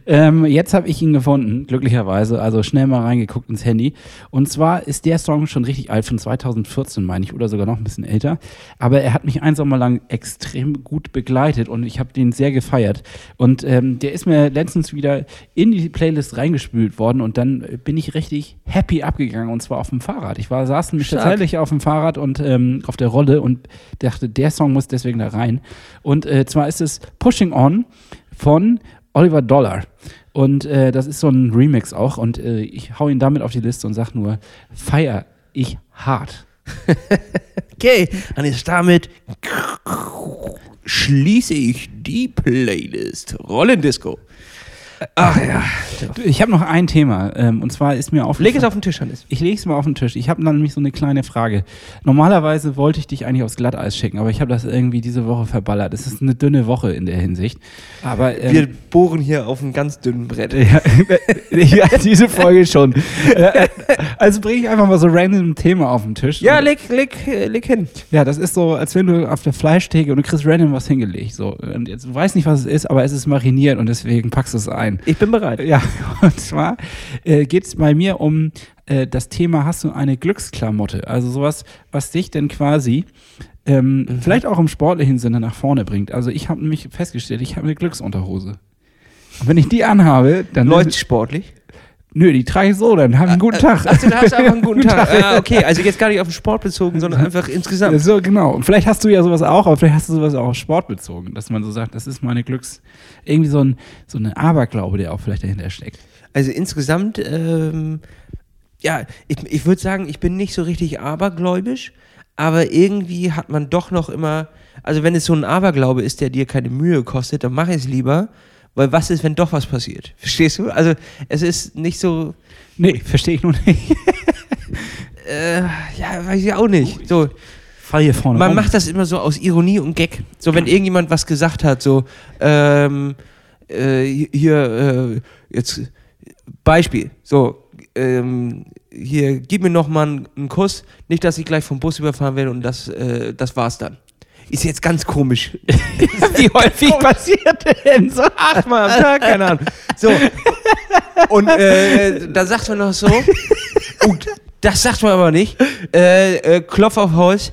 ähm, jetzt habe ich ihn gefunden, glücklicherweise. Also schnell mal reingeguckt ins Handy. Und zwar ist der Song schon richtig alt, von 2014 meine ich, oder sogar noch ein bisschen älter. Aber er hat mich ein Sommer lang extrem gut begleitet und ich habe den sehr gefeiert. Und ähm, der ist mir letztens wieder in die Playlist reingespült worden und dann bin ich richtig happy abgegangen und zwar auf dem Fahrrad. Ich war saß nämlich tatsächlich auf dem Fahrrad und ähm, auf der Rolle und dachte, der Song muss deswegen da rein. Und äh, zwar ist es Pushing On von Oliver Dollar. Und äh, das ist so ein Remix auch. Und äh, ich hau ihn damit auf die Liste und sag nur, feier ich hart. Okay, dann ist damit schließe ich die Playlist. Rollendisco. Ach ja. Ich habe noch ein Thema. Ähm, und zwar ist mir Leg aufgefallen. es auf den Tisch, Hannes. Ich lege es mal auf den Tisch. Ich habe dann nämlich so eine kleine Frage. Normalerweise wollte ich dich eigentlich aufs Glatteis schicken, aber ich habe das irgendwie diese Woche verballert. Es ist eine dünne Woche in der Hinsicht. Aber ähm, Wir bohren hier auf einem ganz dünnen Brett. Ja, ja, diese Folge schon. Äh, Also bringe ich einfach mal so random ein Thema auf den Tisch. Ja, leg, leg, äh, leg hin. ja, das ist so, als wenn du auf der Fleischtheke und du kriegst random was hingelegt. So. Und jetzt, du weißt nicht, was es ist, aber es ist mariniert und deswegen packst du es ein. Ich bin bereit. Ja, und zwar äh, geht es bei mir um äh, das Thema, hast du eine Glücksklamotte? Also sowas, was dich denn quasi ähm, Mhm. vielleicht auch im sportlichen Sinne nach vorne bringt. Also ich habe nämlich festgestellt, ich habe eine Glücksunterhose. Und wenn ich die anhabe, dann... Läuft sportlich. Nö, die trage ich so, dann ich einen guten Tag. Achso, da hast du einfach einen guten Tag. Ah, okay, also jetzt gar nicht auf den Sport bezogen, sondern einfach insgesamt. So, genau. Und vielleicht hast du ja sowas auch, aber vielleicht hast du sowas auch auf Sport bezogen, dass man so sagt, das ist meine Glücks... Irgendwie so ein so eine Aberglaube, der auch vielleicht dahinter steckt. Also insgesamt, ähm, ja, ich, ich würde sagen, ich bin nicht so richtig abergläubisch, aber irgendwie hat man doch noch immer, also wenn es so ein Aberglaube ist, der dir keine Mühe kostet, dann mach es lieber, weil was ist, wenn doch was passiert? Verstehst du? Also es ist nicht so, Nee, verstehe ich nur nicht. äh, ja, weiß ich auch nicht. So, Fall hier vorne man rum. macht das immer so aus Ironie und Gag. So, wenn irgendjemand was gesagt hat, so, ähm, äh, hier, äh, jetzt, Beispiel, so, ähm, hier, gib mir noch mal einen, einen Kuss, nicht, dass ich gleich vom Bus überfahren werde und das, äh, das war's dann. Ist jetzt ganz komisch. Wie häufig passiert denn so? Achtmal am Tag, keine Ahnung. So. Und äh, da sagt man noch so, gut, Das sagt man aber nicht. Äh, äh, Klopf auf Holz,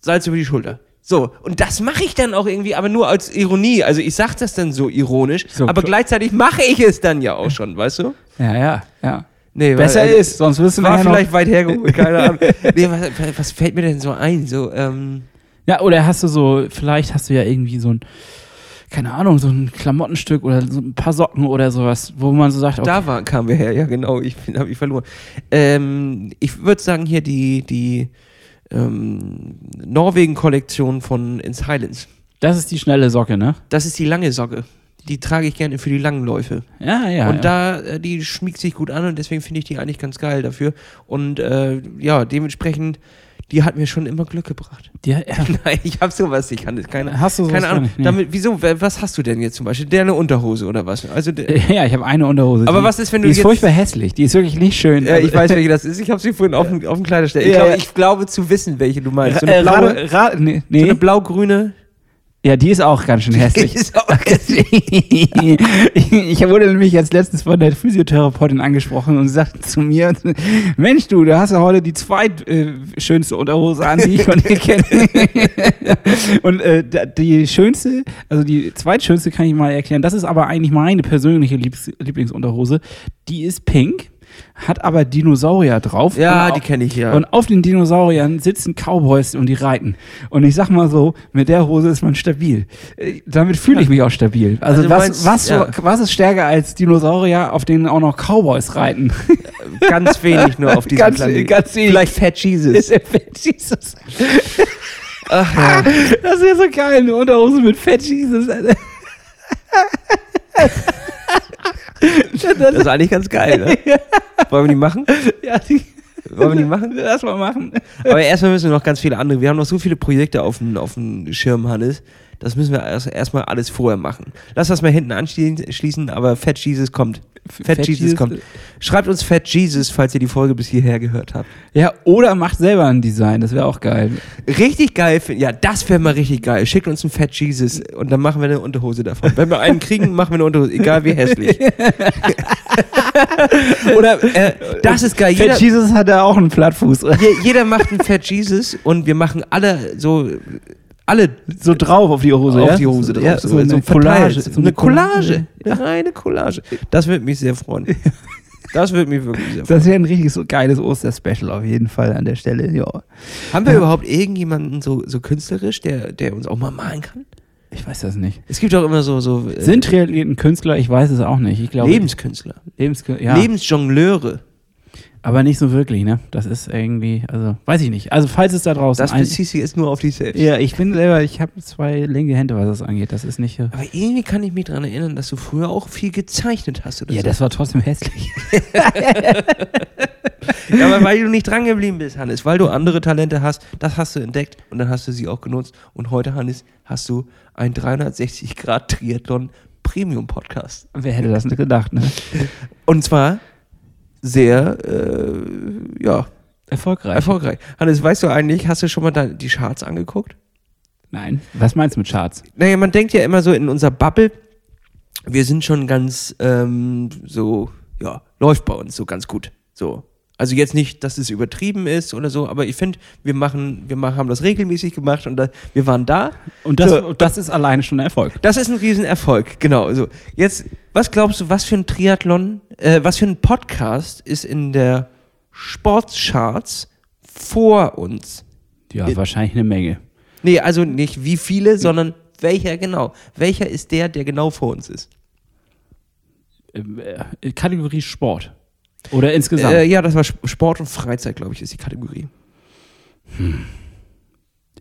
Salz über die Schulter. So, und das mache ich dann auch irgendwie, aber nur als Ironie. Also ich sag das dann so ironisch, So, aber gleichzeitig mache ich es dann ja auch schon, weißt du? Ja, ja, ja. Nee, Besser weil, also, ist, sonst wirst du War vielleicht weit hergeholt, keine Ahnung. Nee, was, was fällt mir denn so ein? So, ähm, Ja, oder hast du so, vielleicht hast du ja irgendwie so ein, keine Ahnung, so ein Klamottenstück oder so ein paar Socken oder sowas, wo man so sagt, okay, da war, kamen wir her, ja genau, ich habe ich verloren. Ähm, ich würde sagen hier die, die ähm, Norwegen-Kollektion von Ins Highlands. das ist die schnelle Socke, ne? Das ist die lange Socke. Die trage ich gerne für die langen Läufe. Ja, ja. und ja. da, äh, die schmiegt sich gut an und deswegen finde ich die eigentlich ganz geil dafür. Und äh, ja, dementsprechend, die hat mir schon immer Glück gebracht. Die, ja. Nein, ich habe sowas, ich kann das keine, Hast du sowas keine Ahnung. nicht? Nee. Damit, wieso, wa- was hast du denn jetzt zum Beispiel? Der eine Unterhose oder was? Also, ja, ich habe eine Unterhose. aber die, was ist, wenn du die ist jetzt... furchtbar hässlich. Die ist wirklich nicht schön. Ja, ich weiß, welche das ist. Ich habe sie vorhin auf dem, auf dem Kleiderständer. Ich, Ja, glaube, ich glaube zu wissen, welche du meinst. So eine blaue, Ra nee, so nee. eine blau-grüne. Ja, die ist auch ganz schön hässlich. Ist auch- ich wurde nämlich jetzt letztens von der Physiotherapeutin angesprochen und sie sagte zu mir, Mensch du, du hast ja heute die zweitschönste Unterhose an, die ich von dir kenne. und äh, die schönste, also die zweitschönste kann ich mal erklären, das ist aber eigentlich meine persönliche Lieblingsunterhose. Die ist pink, hat aber Dinosaurier drauf. ja, die kenne ich ja. und auf den Dinosauriern sitzen Cowboys und die reiten. Und ich sag mal so, mit der Hose ist man stabil. Äh, Damit fühle ich mich auch stabil. Also, Also was, meinst, was, ja. was ist stärker als Dinosaurier, auf denen auch noch Cowboys reiten? ganz wenig nur auf diesem Ganz- Planeten. ganz wenig. Vielleicht Fat Jesus. Ist der Fat Jesus. Ach, ja. Das ist ja so geil, eine Unterhose mit Fat Jesus. Das ist eigentlich ganz geil, ne? Wollen wir die machen? Ja, die, Wollen wir die machen? lass mal machen. Aber erstmal müssen wir noch ganz viele andere. Wir haben noch so viele Projekte auf dem, auf dem Schirm, Hannes. Das müssen wir erst- erstmal alles vorher machen. Lass das mal hinten anschließen, aber Fat Jesus kommt. Fat, Fat Jesus, Jesus- kommt. Schreibt uns Fat Jesus, falls ihr die Folge bis hierher gehört habt. Ja, oder macht selber ein Design, das wäre auch geil. Richtig geil, ja, das wäre mal richtig geil. Schickt uns einen Fat Jesus und dann machen wir eine Unterhose davon. Wenn wir einen kriegen, machen wir eine Unterhose, egal wie hässlich. Oder, äh, das ist geil. Jeder, Fat Jesus hat da auch einen Plattfuß. je, jeder macht einen Fat Jesus und wir machen alle so, alle So drauf auf die Hose, auf ja? die Hose drauf. Ja, so, eine verteilt. Collage. So eine Collage. Eine reine Collage. Das würde mich sehr freuen. Das würde mich wirklich sehr freuen. Das wäre ein richtig so geiles Osterspecial auf jeden Fall an der Stelle, ja. Haben wir überhaupt irgendjemanden so, so künstlerisch, der, der uns auch mal malen kann? Ich weiß das nicht. Es gibt auch immer so, so äh, Sind Triathleten Künstler? Ich weiß es auch nicht. Ich glaube, Lebenskünstler. Lebenskünstler. Ja, Lebensjongleure. Aber nicht so wirklich, ne? Das ist irgendwie, also, weiß ich nicht. Also, falls es da draußen Das bezieht sich jetzt nur auf dich selbst. Ja, ich bin selber, ich habe zwei linke Hände, was das angeht. Das ist nicht. äh, Aber irgendwie kann ich mich daran erinnern, dass du früher auch viel gezeichnet hast. Oder Ja, so. das war trotzdem hässlich. ja, aber weil du nicht dran geblieben bist, Hannes, weil du andere Talente hast, das hast du entdeckt und dann hast du sie auch genutzt. Und heute, Hannes, hast du ein 360-Grad-Triathlon Premium-Podcast. Wer hätte das nicht gedacht, ne? Und zwar sehr, äh, ja, Erfolgreich. erfolgreich. Hannes, weißt du eigentlich, hast du schon mal da die Charts angeguckt? Nein. Was meinst du mit Charts? Naja, man denkt ja immer so in unserer Bubble, wir sind schon ganz ähm, so, ja, läuft bei uns so ganz gut. So. Also jetzt nicht, dass es übertrieben ist oder so, aber ich finde, wir machen, wir machen, haben das regelmäßig gemacht und da, wir waren da. Und das, So. das ist alleine schon ein Erfolg. Das ist ein Riesenerfolg, genau. So. Jetzt, was glaubst du, was für ein Triathlon, äh, was für ein Podcast ist in der Sportcharts vor uns? Ja, Äh, wahrscheinlich eine Menge. Nee, also nicht wie viele, sondern welcher genau. Welcher ist der, der genau vor uns ist? Ähm, äh, Kategorie Sport. Oder insgesamt. Äh, ja, das war Sp- Sport und Freizeit, glaube ich, ist die Kategorie.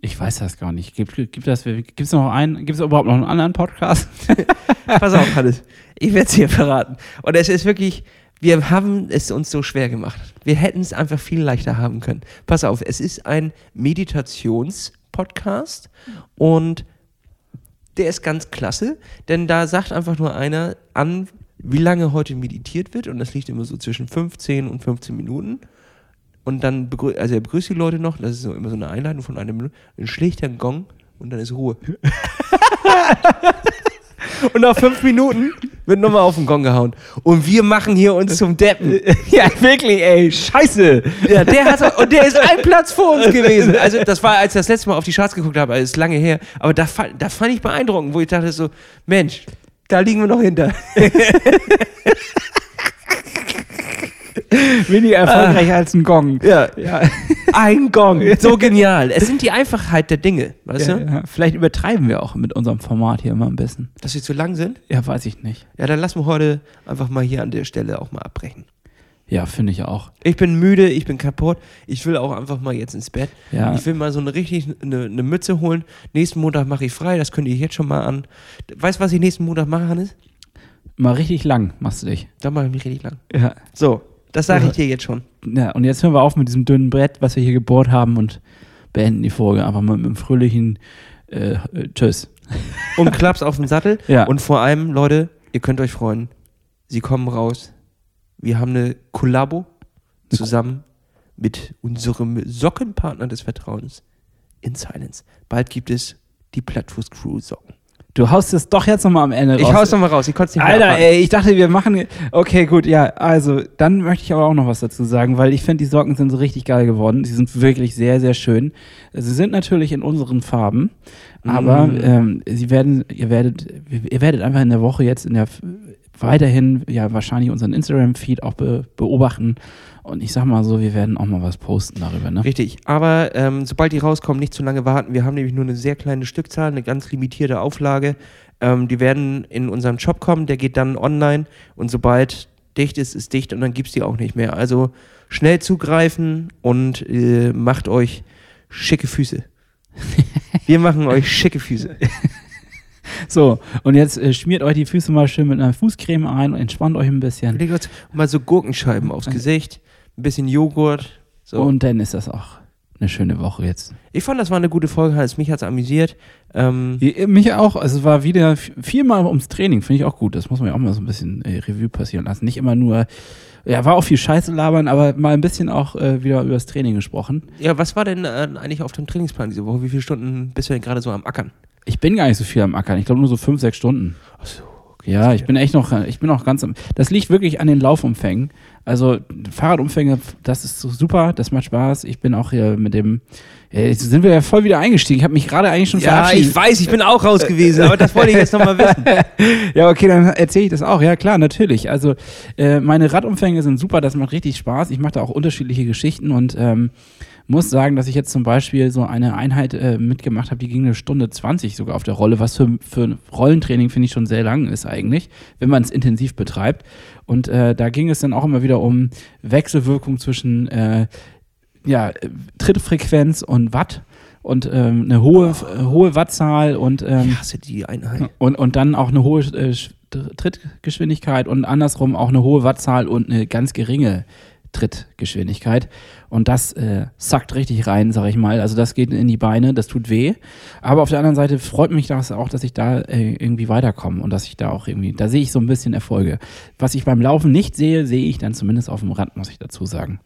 ich weiß das gar nicht. Gibt, gibt das, gibt's noch einen, gibt es überhaupt noch einen anderen Podcast? Pass auf, Hannes. Ich werde es dir verraten. Und es ist wirklich, wir haben es uns so schwer gemacht. Wir hätten es einfach viel leichter haben können. Pass auf, es ist ein Meditations-Podcast und der ist ganz klasse, denn da sagt einfach nur einer an, wie lange heute meditiert wird und das liegt immer so zwischen 15 und 15 Minuten. Und dann begrüßt, also er begrüßt die Leute noch, das ist so immer so eine Einleitung von einer Minute, dann schlägt er einen Gong und dann ist Ruhe. und nach fünf Minuten Wird nochmal auf den Gong gehauen. Und wir machen hier uns zum Deppen. ja, wirklich, ey, scheiße. Ja, der hat, und der ist ein Platz vor uns gewesen. Also, das war, als ich das letzte Mal auf die Charts geguckt habe, also ist lange her. Aber da, da fand ich beeindruckend, wo ich dachte so, Mensch, da liegen wir noch hinter. Weniger erfolgreich als ein Gong. Ja, Ja. ein Gong. So genial. Es sind die Einfachheit der Dinge, weißt Ja, du? ja. Vielleicht übertreiben wir auch mit unserem Format hier immer ein bisschen. Dass sie zu lang sind? Ja, weiß ich nicht. Ja, dann lassen wir heute einfach mal hier an der Stelle auch mal abbrechen. Ja, finde ich auch. Ich bin müde, ich bin kaputt. Ich will auch einfach mal jetzt ins Bett. Ja. Ich will mal so eine richtig eine, eine Mütze holen. Nächsten Montag mache ich frei, das kündige ich jetzt schon mal an. Weißt du, was ich nächsten Montag mache, Hannes? Mal richtig lang machst du dich. Da mache ich mich richtig lang. Ja. So, das sage ich dir jetzt schon. ja. Und jetzt hören wir auf mit diesem dünnen Brett, was wir hier gebohrt haben und beenden die Folge einfach mal mit einem fröhlichen äh, äh, Tschüss. Und Klaps auf den Sattel. Ja. Und vor allem, Leute, ihr könnt euch freuen. Sie kommen raus. Wir haben eine Kollabo zusammen mit unserem Sockenpartner des Vertrauens in Silence. Bald gibt es die Plattfuß Crew Socken. Du haust es doch jetzt nochmal am Ende Ich raus. hau's nochmal raus, ich konnte es nicht Alter, abwarten. ey, ich dachte, wir machen. Okay, gut, ja. Also, dann möchte ich aber auch noch was dazu sagen, weil ich finde, die Socken sind so richtig geil geworden. Sie sind wirklich sehr, sehr schön. Sie sind natürlich in unseren Farben, aber Mm. ähm, sie werden, ihr werdet, ihr werdet einfach in der Woche jetzt in der weiterhin ja wahrscheinlich unseren Instagram-Feed auch be beobachten. Und ich sag mal so, wir werden auch mal was posten darüber, ne? Richtig, aber ähm, sobald die rauskommen, nicht zu lange warten. Wir haben nämlich nur eine sehr kleine Stückzahl, eine ganz limitierte Auflage. Ähm, die werden in unseren Shop kommen, der geht dann online und sobald dicht ist, ist dicht und dann gibt es die auch nicht mehr. Also schnell zugreifen und äh, macht euch schicke Füße. Wir machen euch schicke Füße. So, und jetzt äh, schmiert euch die Füße mal schön mit einer Fußcreme ein und entspannt euch ein bisschen. Mal so Gurkenscheiben aufs Gesicht, ein bisschen Joghurt. So. Und dann ist das auch eine schöne Woche jetzt. ich fand, das war eine gute Folge, Hannes. Mich hat es amüsiert. Ähm, Ja, Mich auch, also es war wieder viermal ums Training, finde ich auch gut. Das muss man ja auch mal so ein bisschen äh, Revue passieren lassen. Nicht immer nur, ja, war auch viel Scheiße labern, aber mal ein bisschen auch äh, wieder über das Training gesprochen. Ja, was war denn äh, eigentlich auf dem Trainingsplan diese Woche? Wie viele Stunden bist du denn gerade so am Ackern? Ich bin gar nicht so viel am Ackern, ich glaube nur so fünf, sechs Stunden. Achso, Ja, ich bin echt noch, ich bin auch ganz am, das liegt wirklich an den Laufumfängen. Also Fahrradumfänge, das ist so super, das macht Spaß. Ich bin auch hier mit dem, ja, jetzt sind wir ja voll wieder eingestiegen. Ich habe mich gerade eigentlich schon Ja, verabschiedet. ich weiß, ich bin auch raus gewesen, aber das wollte ich jetzt nochmal wissen. Ja, okay, dann erzähle ich das auch. Ja, klar, natürlich. Also äh, meine Radumfänge sind super, das macht richtig Spaß. Ich mache da auch unterschiedliche Geschichten und ähm, muss sagen, dass ich jetzt zum Beispiel so eine Einheit äh, mitgemacht habe, die ging eine Stunde 20 sogar auf der Rolle, was für, für ein Rollentraining finde ich schon sehr lang ist eigentlich, wenn man es intensiv betreibt. Und äh, da ging es dann auch immer wieder um Wechselwirkung zwischen äh, ja, Trittfrequenz und Watt und ähm, eine hohe, äh, hohe Wattzahl und ähm, Ich hasse die Einheit. und, und dann auch eine hohe äh, Sch- Trittgeschwindigkeit und andersrum auch eine hohe Wattzahl und eine ganz geringe Trittgeschwindigkeit. Und das äh, sackt richtig rein, sag ich mal. Also das geht in die Beine, das tut weh. Aber auf der anderen Seite freut mich das auch, dass ich da äh, irgendwie weiterkomme und dass ich da auch irgendwie, da sehe ich so ein bisschen Erfolge. Was ich beim Laufen nicht sehe, sehe ich dann zumindest auf dem Rad, muss ich dazu sagen.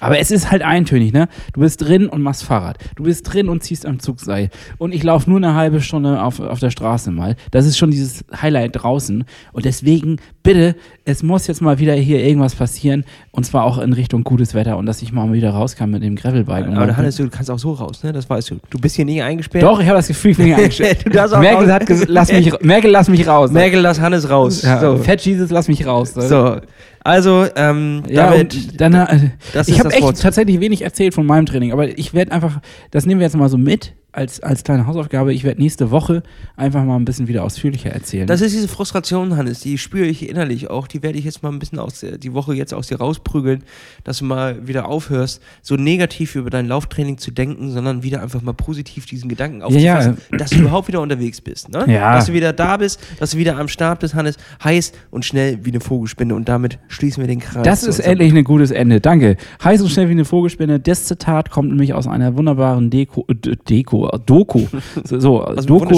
Aber es ist halt eintönig, ne? Du bist drin und machst Fahrrad. Du bist drin und ziehst am Zugseil. Und ich laufe nur eine halbe Stunde auf, auf der Straße mal. Das ist schon dieses Highlight draußen. Und deswegen, bitte, es muss jetzt mal wieder hier irgendwas passieren. Und zwar auch in Richtung gutes Wetter. Und dass ich mal wieder raus kann mit dem Gravelbike. Aber dann- Hannes, du kannst auch so raus, ne? Das weißt du. Du bist hier nicht eingesperrt. Doch, ich habe das Gefühl, ich bin hier auch Merkel hat gesagt, lass mich, Merkel, lass mich raus. Merkel, lass Hannes raus. ja, So. Fat Jesus, lass mich raus. so. Also, ähm, Ja, damit. und dann, äh, ich habe echt Wort. tatsächlich wenig erzählt von meinem Training, aber ich werde einfach, das nehmen wir jetzt mal so mit als, als kleine Hausaufgabe. Ich werde nächste Woche einfach mal ein bisschen wieder ausführlicher erzählen. Das ist diese Frustration, Hannes, die spüre ich innerlich auch. Die werde ich jetzt mal ein bisschen aus der, die Woche jetzt aus dir rausprügeln, dass du mal wieder aufhörst, so negativ über dein Lauftraining zu denken, sondern wieder einfach mal positiv diesen Gedanken aufzufassen, dass du überhaupt wieder unterwegs bist. Ne? Ja. Dass du wieder da bist, dass du wieder am Start bist, Hannes, heiß und schnell wie eine Vogelspinne. Und damit schließen wir den Kreis. das ist endlich ein gutes Ende. Danke. Heiß und schnell wie eine Vogelspinne. Das Zitat kommt nämlich aus einer wunderbaren Deko, äh, Deko, Doku. So, so Aus Doku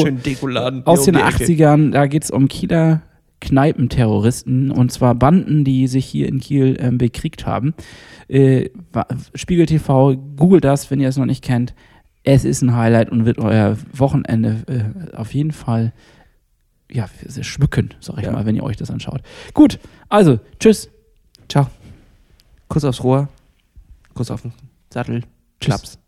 aus den um die Ecke. 80ern. Da geht es um Kieler Kneipenterroristen und zwar Banden, die sich hier in Kiel ähm, bekriegt haben. Äh, Spiegel TV, googelt das, wenn ihr es noch nicht kennt. Es ist ein Highlight und wird euer Wochenende äh, auf jeden Fall ja, schmücken, sag ich Ja. mal, wenn ihr euch das anschaut. Gut, also, tschüss. Ciao. Kuss aufs Rohr. Kuss auf den Sattel. Klaps.